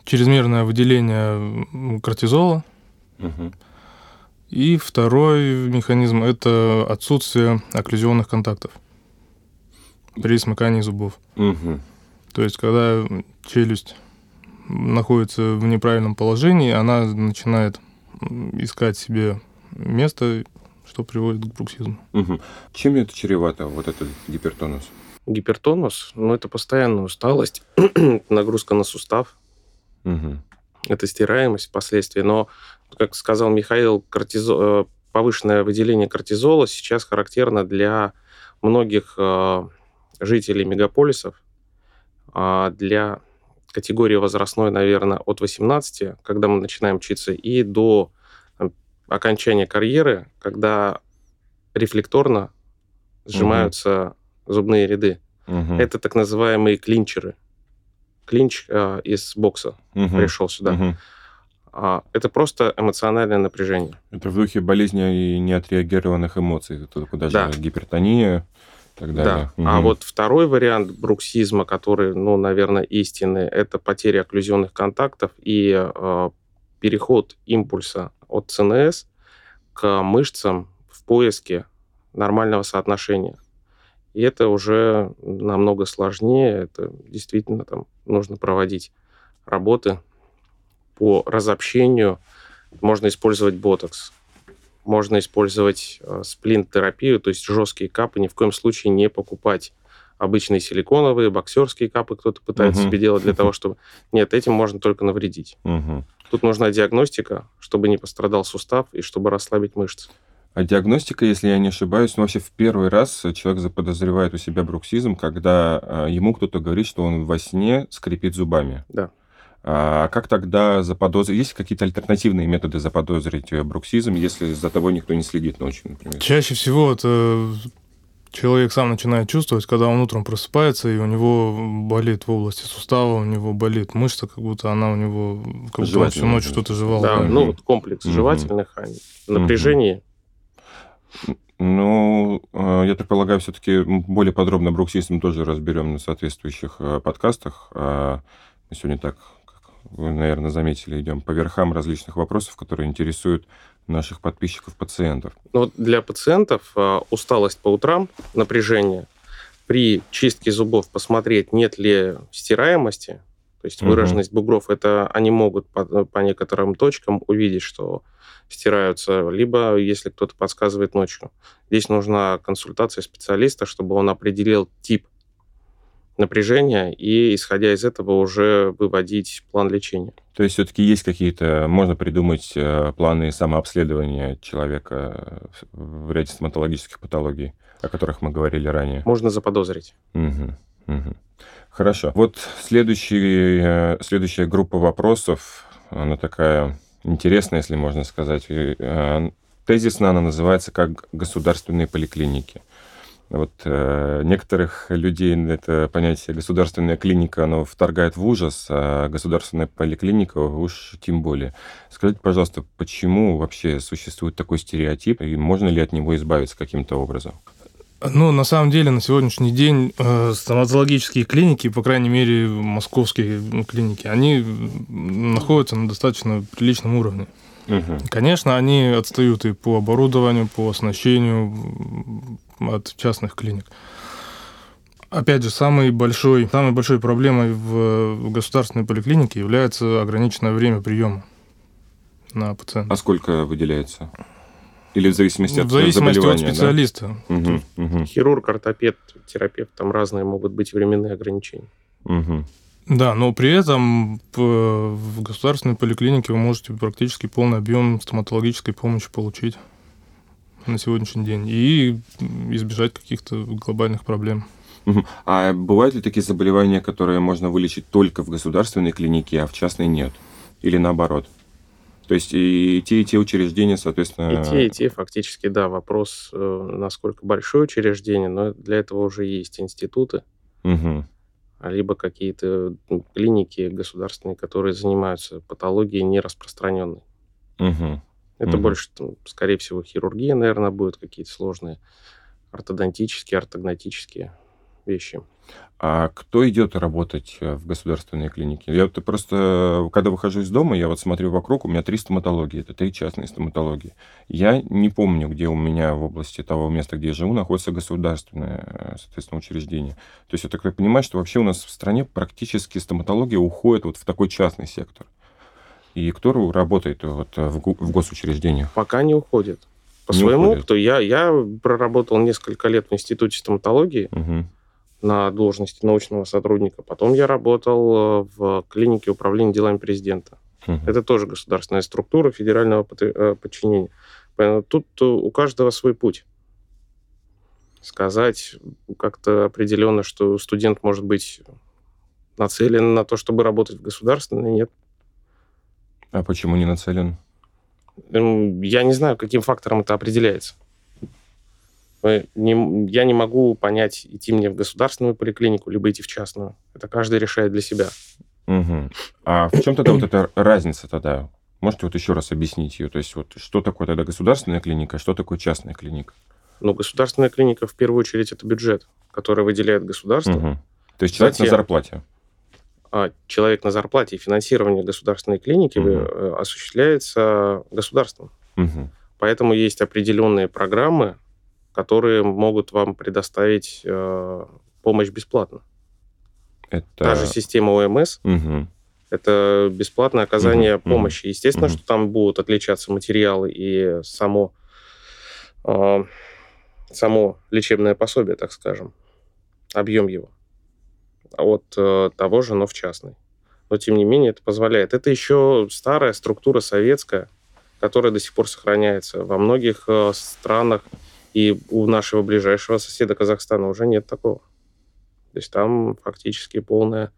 чрезмерное выделение кортизола. Угу. И второй механизм – это отсутствие окклюзионных контактов при смыкании зубов. Угу. То есть, когда челюсть находится в неправильном положении, она начинает искать себе место, что приводит к бруксизму. Угу. Чем это чревато, вот этот гипертонус? Гипертонус, ну, это постоянная усталость, нагрузка на сустав. Угу. Это стираемость впоследствии. Но, как сказал Михаил, кортизо... Э, повышенное выделение кортизола сейчас характерно для многих э, жителей мегаполисов, а, для категории возрастной, наверное, от 18, когда мы начинаем учиться, и до окончания карьеры, когда рефлекторно сжимаются угу. зубные ряды. Угу. Это так называемые клинчеры. Клинч э, из бокса угу. пришел сюда. Угу. А, это просто эмоциональное напряжение. Это в духе болезни и неотреагированных эмоций. Это куда да. же гипертония, так далее. Да. Угу. А вот второй вариант бруксизма, который, ну, наверное, истинный, это потеря окклюзионных контактов и э, переход импульса от ЦНС к мышцам в поиске нормального соотношения. И это уже намного сложнее. Это действительно там нужно проводить работы по разобщению. Можно использовать ботокс можно использовать э, сплинт-терапию, то есть жесткие капы ни в коем случае не покупать. Обычные силиконовые, боксерские капы кто-то пытается угу. себе делать для того, чтобы... Нет, этим можно только навредить. Угу. Тут нужна диагностика, чтобы не пострадал сустав и чтобы расслабить мышцы. А диагностика, если я не ошибаюсь, ну, вообще в первый раз человек заподозревает у себя бруксизм, когда э, ему кто-то говорит, что он во сне скрипит зубами. Да. А как тогда заподозрить? Есть какие-то альтернативные методы заподозрить э, бруксизм, если за тобой никто не следит ночью, например? Чаще всего это человек сам начинает чувствовать, когда он утром просыпается, и у него болит в области сустава, у него болит мышца, как будто она у него как будто он всю ночь что-то жевал. Да, да. ну, комплекс жевательных а напряжений. Ну, э, я так полагаю, все-таки более подробно бруксизм тоже разберем на соответствующих э, подкастах. А мы сегодня так вы, наверное, заметили, идем по верхам различных вопросов, которые интересуют наших подписчиков-пациентов. Ну, для пациентов а, усталость по утрам, напряжение, при чистке зубов посмотреть, нет ли стираемости, то То есть угу. выраженность бугров, это они могут по, по некоторым точкам увидеть, что стираются, либо если кто-то подсказывает ночью. Здесь нужна консультация специалиста, чтобы он определил тип напряжения и, исходя из этого, уже выводить план лечения. То есть все-таки есть какие-то, можно придумать э, планы самообследования человека в ряде стоматологических патологий, о которых мы говорили ранее? Можно заподозрить. Угу, угу. Хорошо. Вот следующий, э, следующая группа вопросов, она такая интересная, если можно сказать. Э, тезисно она называется как государственные поликлиники. Вот э, некоторых людей это понятие государственная клиника, оно вторгает в ужас, а государственная поликлиника уж тем более. Скажите, пожалуйста, почему вообще существует такой стереотип, и можно ли от него избавиться каким-то образом? Ну, на самом деле, на сегодняшний день э, стоматологические клиники, по крайней мере, московские клиники, они находятся на достаточно приличном уровне. Угу. Конечно, они отстают и по оборудованию, по оснащению от частных клиник. Опять же, самой большой, самой большой проблемой в государственной поликлинике является ограниченное время приема на пациента. А сколько выделяется? Или в зависимости от В зависимости от специалиста. Да? Угу, угу. Хирург, ортопед, терапевт, там разные могут быть временные ограничения. Угу. Да, но при этом в государственной поликлинике вы можете практически полный объем стоматологической помощи получить на сегодняшний день и избежать каких-то глобальных проблем. А бывают ли такие заболевания, которые можно вылечить только в государственной клинике, а в частной нет? Или наоборот? То есть и те, и те учреждения, соответственно... И те, и те, фактически, да. Вопрос, э, насколько большое учреждение, но для этого уже есть институты, угу. либо какие-то клиники государственные, которые занимаются патологией нераспространенной. Угу. Это угу. больше, скорее всего, хирургия, наверное, будет какие-то сложные ортодонтические, ортогнатические вещи. А кто идет работать э, в государственные клиники? Я вот просто, когда выхожу из дома, я вот смотрю вокруг, у меня три стоматологии, это три частные стоматологии. Я не помню, где у меня в области того места, где я живу, находится государственное, э, соответственно, учреждение. То есть я так понимаю, что вообще у нас в стране практически стоматология уходит вот в такой частный сектор. И кто работает вот в, в госучреждениях? Пока не уходит. По не своему уходит. опыту я, я проработал несколько лет в Институте стоматологии. Угу на должности научного сотрудника. Потом я работал э, в клинике управления делами президента. Угу. Это тоже государственная структура федерального э, подчинения. Тут э, у каждого свой путь. Сказать как-то определенно, что студент может быть нацелен на то, чтобы работать в государственной, нет. А почему не нацелен? Я не знаю, каким фактором это определяется не, я не могу понять, идти мне в государственную поликлинику, либо идти в частную. Это каждый решает для себя. Угу. А в чем тогда вот эта разница тогда? Можете вот еще раз объяснить ее? То есть вот что такое тогда государственная клиника, что такое частная клиника? Ну, государственная клиника в первую очередь это бюджет, который выделяет государство. Угу. То есть человек Затем, на зарплате? А, человек на зарплате и финансирование государственной клиники угу. осуществляется государством. Угу. Поэтому есть определенные программы, которые могут вам предоставить э, помощь бесплатно. Это... Та же система ОМС. Угу. Это бесплатное оказание угу. помощи. Естественно, угу. что там будут отличаться материалы и само, э, само лечебное пособие, так скажем, объем его от э, того же, но в частной. Но, тем не менее, это позволяет. Это еще старая структура советская, которая до сих пор сохраняется. Во многих э, странах и у нашего ближайшего соседа Казахстана уже нет такого. То есть там фактически полная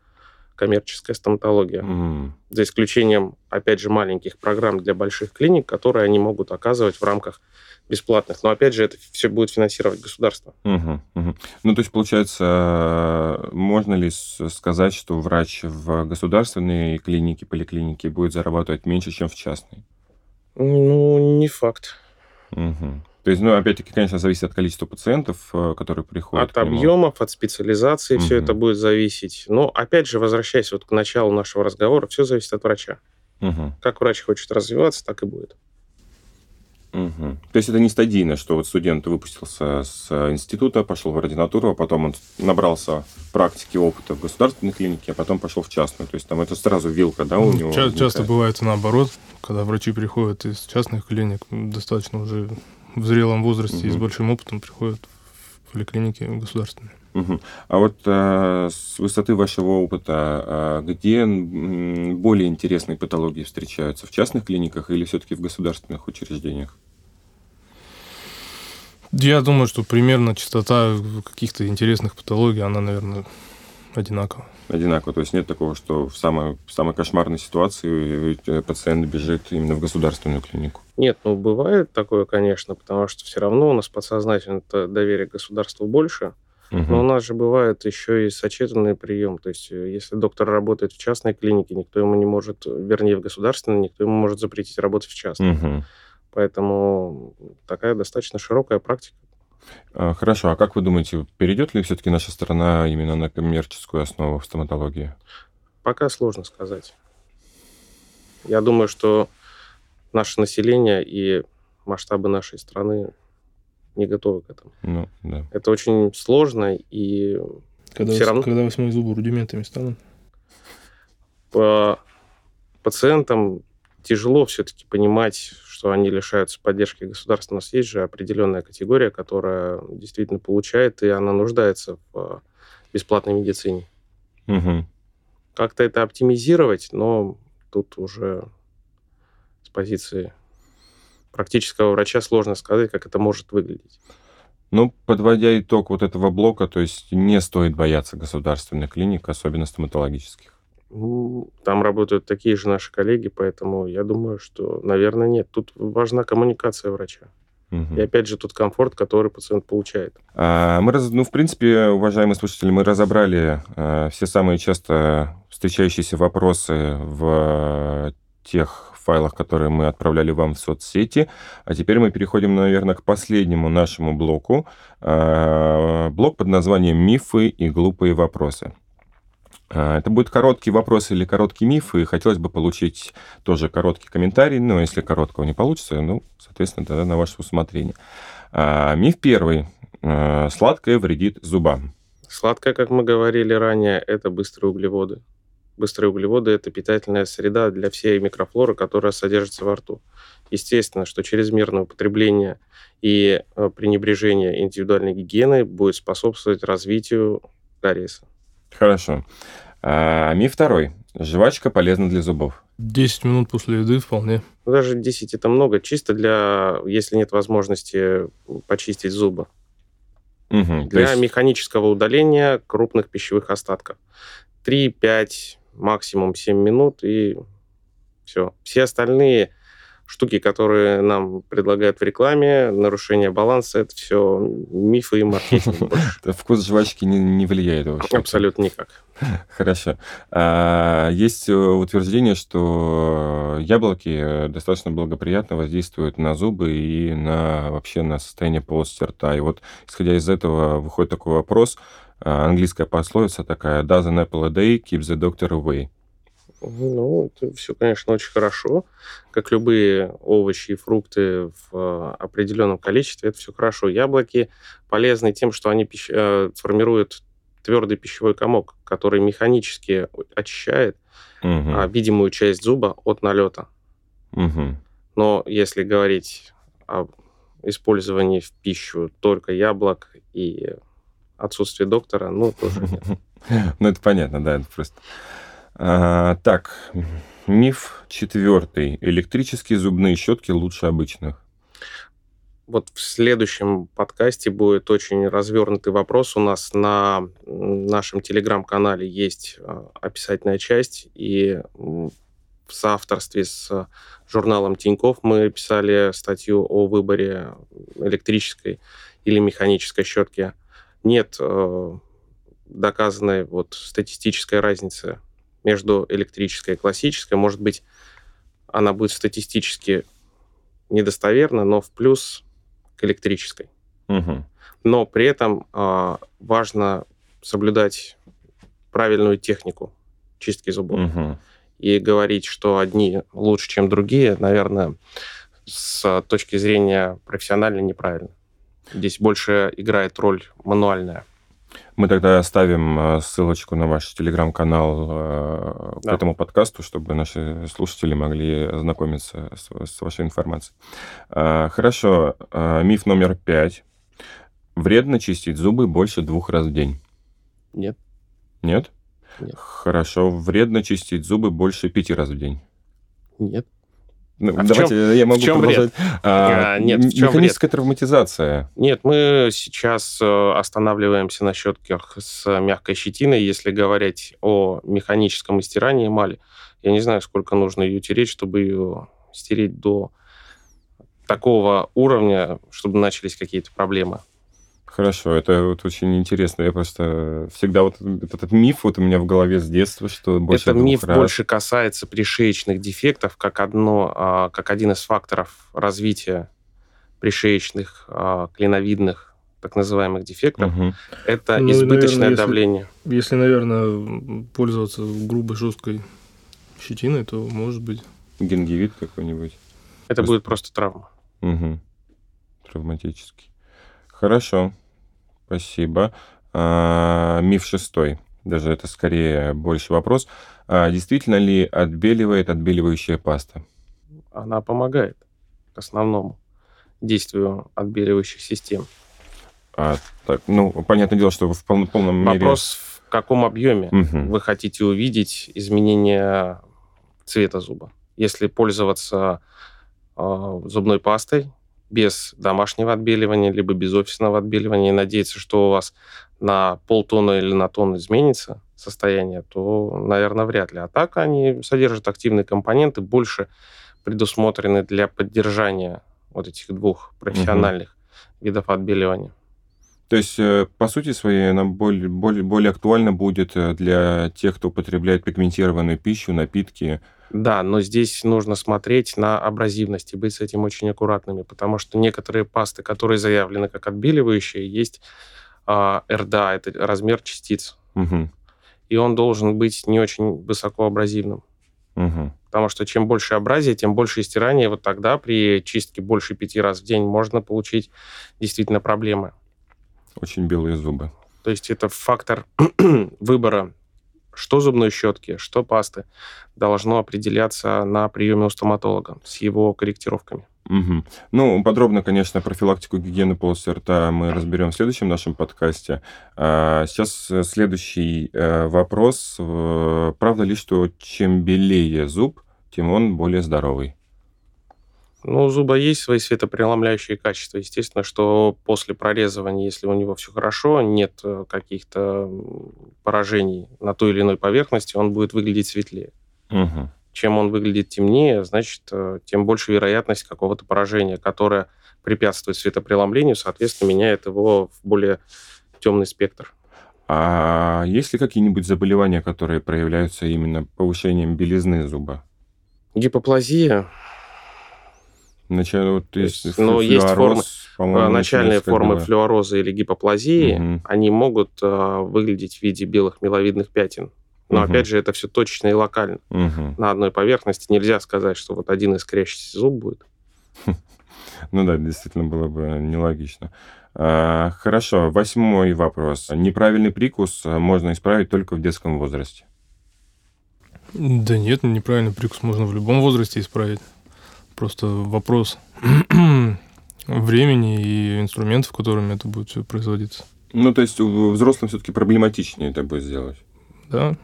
коммерческая стоматология. Mm. За исключением, опять же, маленьких программ для больших клиник, которые они могут оказывать в рамках бесплатных. Но, опять же, это все будет финансировать государство. Угу, угу. Ну, то есть, получается, можно ли сказать, что врач в государственной клинике, поликлинике будет зарабатывать меньше, чем в частной? Ну, не факт. Угу. То есть, ну, опять-таки, конечно, зависит от количества пациентов, э, которые приходят. От объемов, от специализации угу. все это будет зависеть. Но, опять же, возвращаясь вот к началу нашего разговора, все зависит от врача. Угу. Как врач хочет развиваться, так и будет. Угу. То есть это не стадийно, что вот студент выпустился с института, пошел в ординатуру, а потом он набрался практики, опыта в государственной клинике, а потом пошел в частную. То есть там это сразу вилка, да, у него? Ча- часто бывает наоборот, когда врачи приходят из частных клиник, достаточно уже в зрелом возрасте угу. и с большим опытом приходят в поликлиники государственные. Угу. А вот а, с высоты вашего опыта, а, где более интересные патологии встречаются? В частных клиниках или все-таки в государственных учреждениях? Я думаю, что примерно частота каких-то интересных патологий, она, наверное, одинакова. Одинаково. То есть нет такого, что в самой, в самой кошмарной ситуации э, пациент бежит именно в государственную клинику? Нет, ну бывает такое, конечно, потому что все равно у нас подсознательно доверие к государству больше. Угу. Но у нас же бывает еще и сочетанный прием. То есть, э, если доктор работает в частной клинике, никто ему не может, вернее, в государственной, никто ему может запретить работать в частной. Угу. Поэтому такая достаточно широкая практика. А, хорошо, а как вы думаете, перейдет ли все-таки наша страна именно на коммерческую основу в стоматологии? Пока сложно сказать. Я думаю, что наше население и масштабы нашей страны не готовы к этому. Ну, да. Это очень сложно, и когда все равно... Когда восьмой зубы рудиментами станут? По пациентам тяжело все-таки понимать, что они лишаются поддержки государства. У нас есть же определенная категория, которая действительно получает, и она нуждается в бесплатной медицине. Угу. Как-то это оптимизировать, но тут уже с позиции практического врача сложно сказать, как это может выглядеть. Ну, подводя итог вот этого блока, то есть не стоит бояться государственных клиник, особенно стоматологических. Там работают такие же наши коллеги, поэтому я думаю, что, наверное, нет. Тут важна коммуникация врача. Угу. И опять же, тут комфорт, который пациент получает. А, мы, раз, ну, в принципе, уважаемые слушатели, мы разобрали а, все самые часто встречающиеся вопросы в тех файлах, которые мы отправляли вам в соцсети. А теперь мы переходим, наверное, к последнему нашему блоку. А, блок под названием «Мифы и глупые вопросы». А, это будет короткий вопрос или короткий миф, и хотелось бы получить тоже короткий комментарий, но если короткого не получится, ну, соответственно, тогда на ваше усмотрение. А, миф первый. А, сладкое вредит зубам. Сладкое, как мы говорили ранее, это быстрые углеводы. Быстрые углеводы – это питательная среда для всей микрофлоры, которая содержится во рту. Естественно, что чрезмерное употребление и э, пренебрежение индивидуальной гигиеной будет способствовать развитию кариеса. Хорошо. А, миф второй. Жвачка полезна для зубов. 10 минут после еды вполне. Ну, даже 10 это много, чисто для, если нет возможности почистить зубы. Угу, для есть... механического удаления крупных пищевых остатков. 3-5, максимум 7 минут и все. Все остальные штуки, которые нам предлагают в рекламе, нарушение баланса, это все мифы и маркетинг. Вкус жвачки не, влияет вообще? Абсолютно никак. Хорошо. А, есть утверждение, что яблоки достаточно благоприятно воздействуют на зубы и на вообще на состояние полости рта. И вот, исходя из этого, выходит такой вопрос, а, английская пословица такая, does an apple a day keep the doctor away. Ну, это все, конечно, очень хорошо. Как любые овощи и фрукты в э, определенном количестве, это все хорошо. Яблоки полезны тем, что они пищ... Э, формируют твердый пищевой комок, который механически очищает угу. видимую часть зуба от налета. Угу. Но если говорить об использовании в пищу только яблок и отсутствие доктора, ну, тоже нет. Ну, это понятно, да, это просто... А, так, миф четвертый. Электрические зубные щетки лучше обычных. Вот в следующем подкасте будет очень развернутый вопрос. У нас на нашем телеграм-канале есть а, описательная часть, и в соавторстве с журналом Тиньков мы писали статью о выборе электрической или механической щетки. Нет э, доказанной вот статистической разницы между электрической и классической. Может быть, она будет статистически недостоверна, но в плюс к электрической. Угу. Но при этом э, важно соблюдать правильную технику чистки зубов. Угу. И говорить, что одни лучше, чем другие, наверное, с точки зрения профессиональной неправильно. Здесь больше играет роль мануальная. Мы тогда оставим э, ссылочку на ваш телеграм-канал э, да. к этому подкасту, чтобы наши слушатели могли ознакомиться с, с вашей информацией. Э, хорошо. Миф номер пять. Вредно чистить зубы больше двух раз в день. Нет. Нет? Нет. Хорошо. Вредно чистить зубы больше пяти раз в день. Нет. Ну, а давайте чем, я могу в чем продолжать. Вред? А, а, нет, в чем Механическая вред? травматизация. Нет, мы сейчас э, останавливаемся на щетках с мягкой щетиной. Если говорить о механическом истирании эмали, я не знаю, сколько нужно ее тереть, чтобы ее стереть до такого уровня, чтобы начались какие-то проблемы. Хорошо, это вот очень интересно. Я просто всегда вот этот, этот миф вот у меня в голове с детства, что больше Это миф раз. больше касается пришеечных дефектов, как одно, а, как один из факторов развития пришеечных а, клиновидных так называемых дефектов. Угу. Это ну, избыточное наверное, давление. Если, если, наверное, пользоваться грубой жесткой щетиной, то может быть. Гингивит какой-нибудь. Это просто... будет просто травма. Угу. Травматический. Хорошо. Спасибо. А, миф шестой. Даже это скорее больше вопрос. А, действительно ли отбеливает отбеливающая паста? Она помогает к основному действию отбеливающих систем. А, так, ну, понятное дело, что в пол, полном мере... Вопрос, в каком объеме угу. вы хотите увидеть изменение цвета зуба. Если пользоваться э, зубной пастой, без домашнего отбеливания, либо без офисного отбеливания, и надеяться, что у вас на полтона или на тонн изменится состояние, то, наверное, вряд ли. А так они содержат активные компоненты, больше предусмотрены для поддержания вот этих двух профессиональных угу. видов отбеливания. То есть, э, по сути своей, она более, более, более актуальна будет э, для тех, кто употребляет пигментированную пищу, напитки, да, но здесь нужно смотреть на абразивность и быть с этим очень аккуратными, потому что некоторые пасты, которые заявлены как отбеливающие, есть э, РДА, это размер частиц. Угу. И он должен быть не очень высокоабразивным. Угу. Потому что чем больше абразия, тем больше стирания. Вот тогда при чистке больше пяти раз в день можно получить действительно проблемы. Очень белые зубы. То есть это фактор выбора что зубной щетки, что пасты, должно определяться на приеме у стоматолога с его корректировками. Угу. Ну, подробно, конечно, профилактику гигиены полости рта мы разберем в следующем нашем подкасте. А, сейчас следующий э, вопрос. Правда ли, что чем белее зуб, тем он более здоровый? Ну, у зуба есть свои светопреломляющие качества. Естественно, что после прорезывания, если у него все хорошо, нет э, каких-то поражений на той или иной поверхности, он будет выглядеть светлее. Угу. Чем он выглядит темнее, значит, э, тем больше вероятность какого-то поражения, которое препятствует светопреломлению, соответственно, меняет его в более темный спектр. А есть ли какие-нибудь заболевания, которые проявляются именно повышением белизны зуба? Гипоплазия Начало, вот, то есть, есть ну, есть формы, начальные формы было. флюороза или гипоплазии, угу. они могут э, выглядеть в виде белых миловидных пятен. Но угу. опять же, это все точно и локально. Угу. На одной поверхности нельзя сказать, что вот один искрящийся зуб будет. Ну да, действительно было бы нелогично. А, хорошо, восьмой вопрос. Неправильный прикус можно исправить только в детском возрасте. Да нет, неправильный прикус можно в любом возрасте исправить. Просто вопрос времени и инструментов, которыми это будет все производиться. Ну, то есть взрослым все-таки проблематичнее это будет сделать. Да.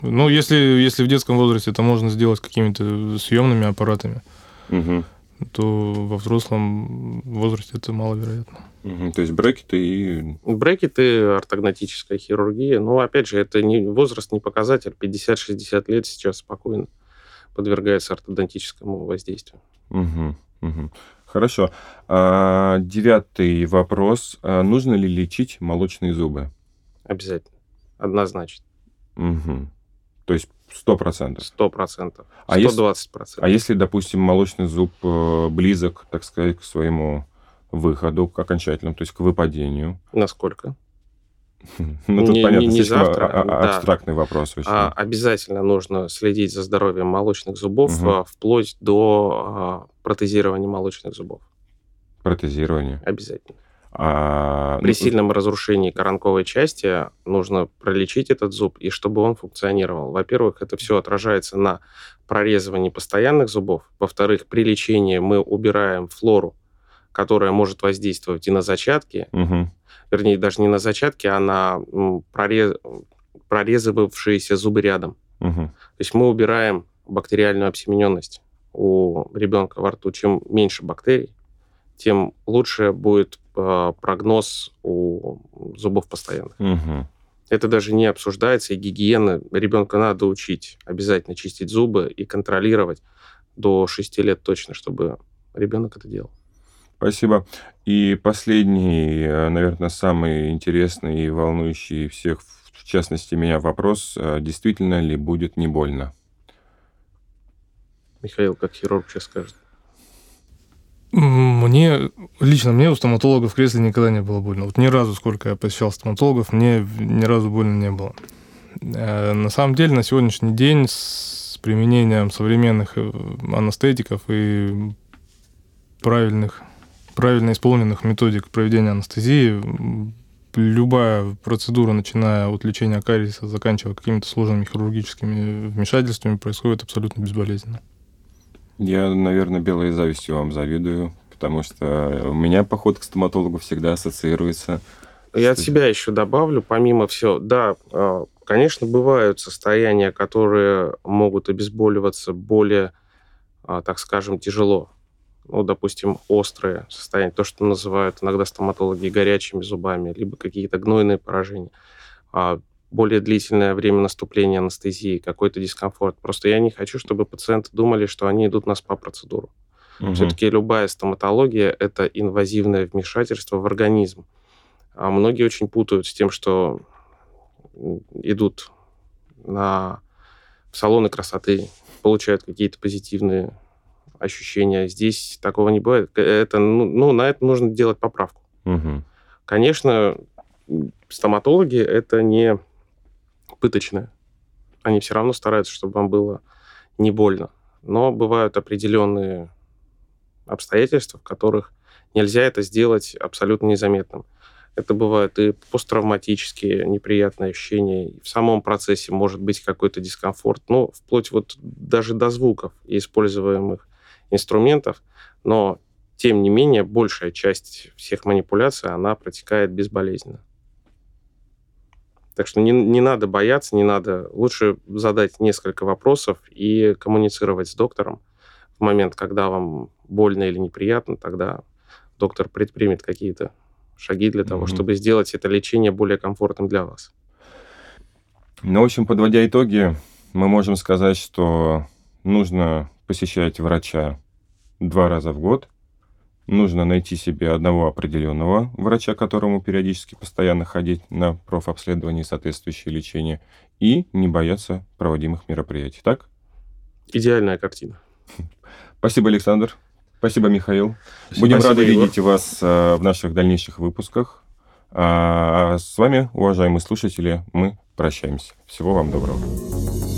Ну, если, если в детском возрасте это можно сделать какими-то съемными аппаратами, угу. то во взрослом возрасте это маловероятно. Угу. То есть брекеты и... Брекеты, ортогнатическая хирургия. Но, опять же, это не, возраст не показатель. 50-60 лет сейчас спокойно подвергается ортодонтическому воздействию. Угу, угу. Хорошо. А, девятый вопрос. А нужно ли лечить молочные зубы? Обязательно. Однозначно. Угу. То есть сто процентов? Сто процентов. А Сто двадцать процентов. А если, допустим, молочный зуб э, близок, так сказать, к своему выходу, к окончательному, то есть к выпадению? Насколько? Ну, тут не, понятно, не, не завтра, а, да. абстрактный вопрос. Очень. А, обязательно нужно следить за здоровьем молочных зубов угу. вплоть до а, протезирование молочных зубов. Протезирование. Обязательно. А, При ну, сильном разрушении коронковой части нужно пролечить этот зуб, и чтобы он функционировал. Во-первых, это все отражается на прорезывании постоянных зубов. Во-вторых, при лечении мы убираем флору, которая может воздействовать и на зачатки, мгм. вернее, даже не на зачатки, а на прорез- прорезывавшиеся зубы рядом. Мгм. То есть мы убираем бактериальную обсемененность у ребенка во рту. Чем меньше бактерий, тем лучше будет э, прогноз у зубов постоянных. Мгм. Это даже не обсуждается, и гигиена. Ребенка надо учить обязательно чистить зубы и контролировать до 6 лет точно, чтобы ребенок это делал. Спасибо. И последний, э, наверное, самый интересный и волнующий всех, в частности, меня вопрос, э, действительно ли будет не больно? Михаил, как хирург, сейчас скажет. Мне, лично мне у стоматолога в кресле никогда не было больно. Вот ни разу, сколько я посещал стоматологов, мне ни разу больно не было. Э, На самом деле, на сегодняшний день с применением современных анестетиков и правильных, правильно исполненных методик проведения анестезии, любая процедура, начиная от лечения кариеса, заканчивая какими-то сложными хирургическими вмешательствами, происходит абсолютно безболезненно. Я, наверное, белой завистью вам завидую, потому что у меня поход к стоматологу всегда ассоциируется. Я от себя еще добавлю, помимо всего, да, э, конечно, бывают состояния, которые могут обезболиваться более, а, так скажем, тяжело. Ну, допустим, острые состояния, то, что называют иногда стоматологи горячими зубами, либо какие-то гнойные поражения. А, более длительное время наступления анестезии, какой-то дискомфорт. Просто я не хочу, чтобы пациенты думали, что они идут на СПА-процедуру. Мгм. Все-таки любая стоматология – это инвазивное вмешательство в организм. А многие очень путают с тем, что идут на салоны красоты, получают какие-то позитивные ощущения. Здесь такого не бывает. Это, ну, ну, на это нужно делать поправку. Мгм. Конечно, стоматологи – это не пыточное. Они все равно стараются, чтобы вам было не больно. Но бывают определенные обстоятельства, в которых нельзя это сделать абсолютно незаметным. Это бывают и посттравматические неприятные ощущения. и В самом процессе может быть какой-то дискомфорт. Ну, вплоть вот даже до звуков и используемых инструментов. Но, тем не менее, большая часть всех манипуляций, она протекает безболезненно. Так что не, не надо бояться, не надо. Лучше задать несколько вопросов и коммуницировать с доктором в момент, когда вам больно или неприятно, тогда доктор предпримет какие-то шаги для того, Мгм. чтобы сделать это лечение более комфортным для вас. Ну, в общем, подводя итоги, мы можем сказать, что нужно посещать врача два раза в год, нужно найти себе одного определенного врача, которому периодически постоянно ходить на профобследование и соответствующее лечение, и не бояться проводимых мероприятий. Так? Идеальная картина. Спасибо, Александр. Спасибо, Михаил. Спасибо. Будем Спасибо, рады Егор. видеть вас э, в наших дальнейших выпусках. А с вами, уважаемые слушатели, мы прощаемся. Всего вам доброго.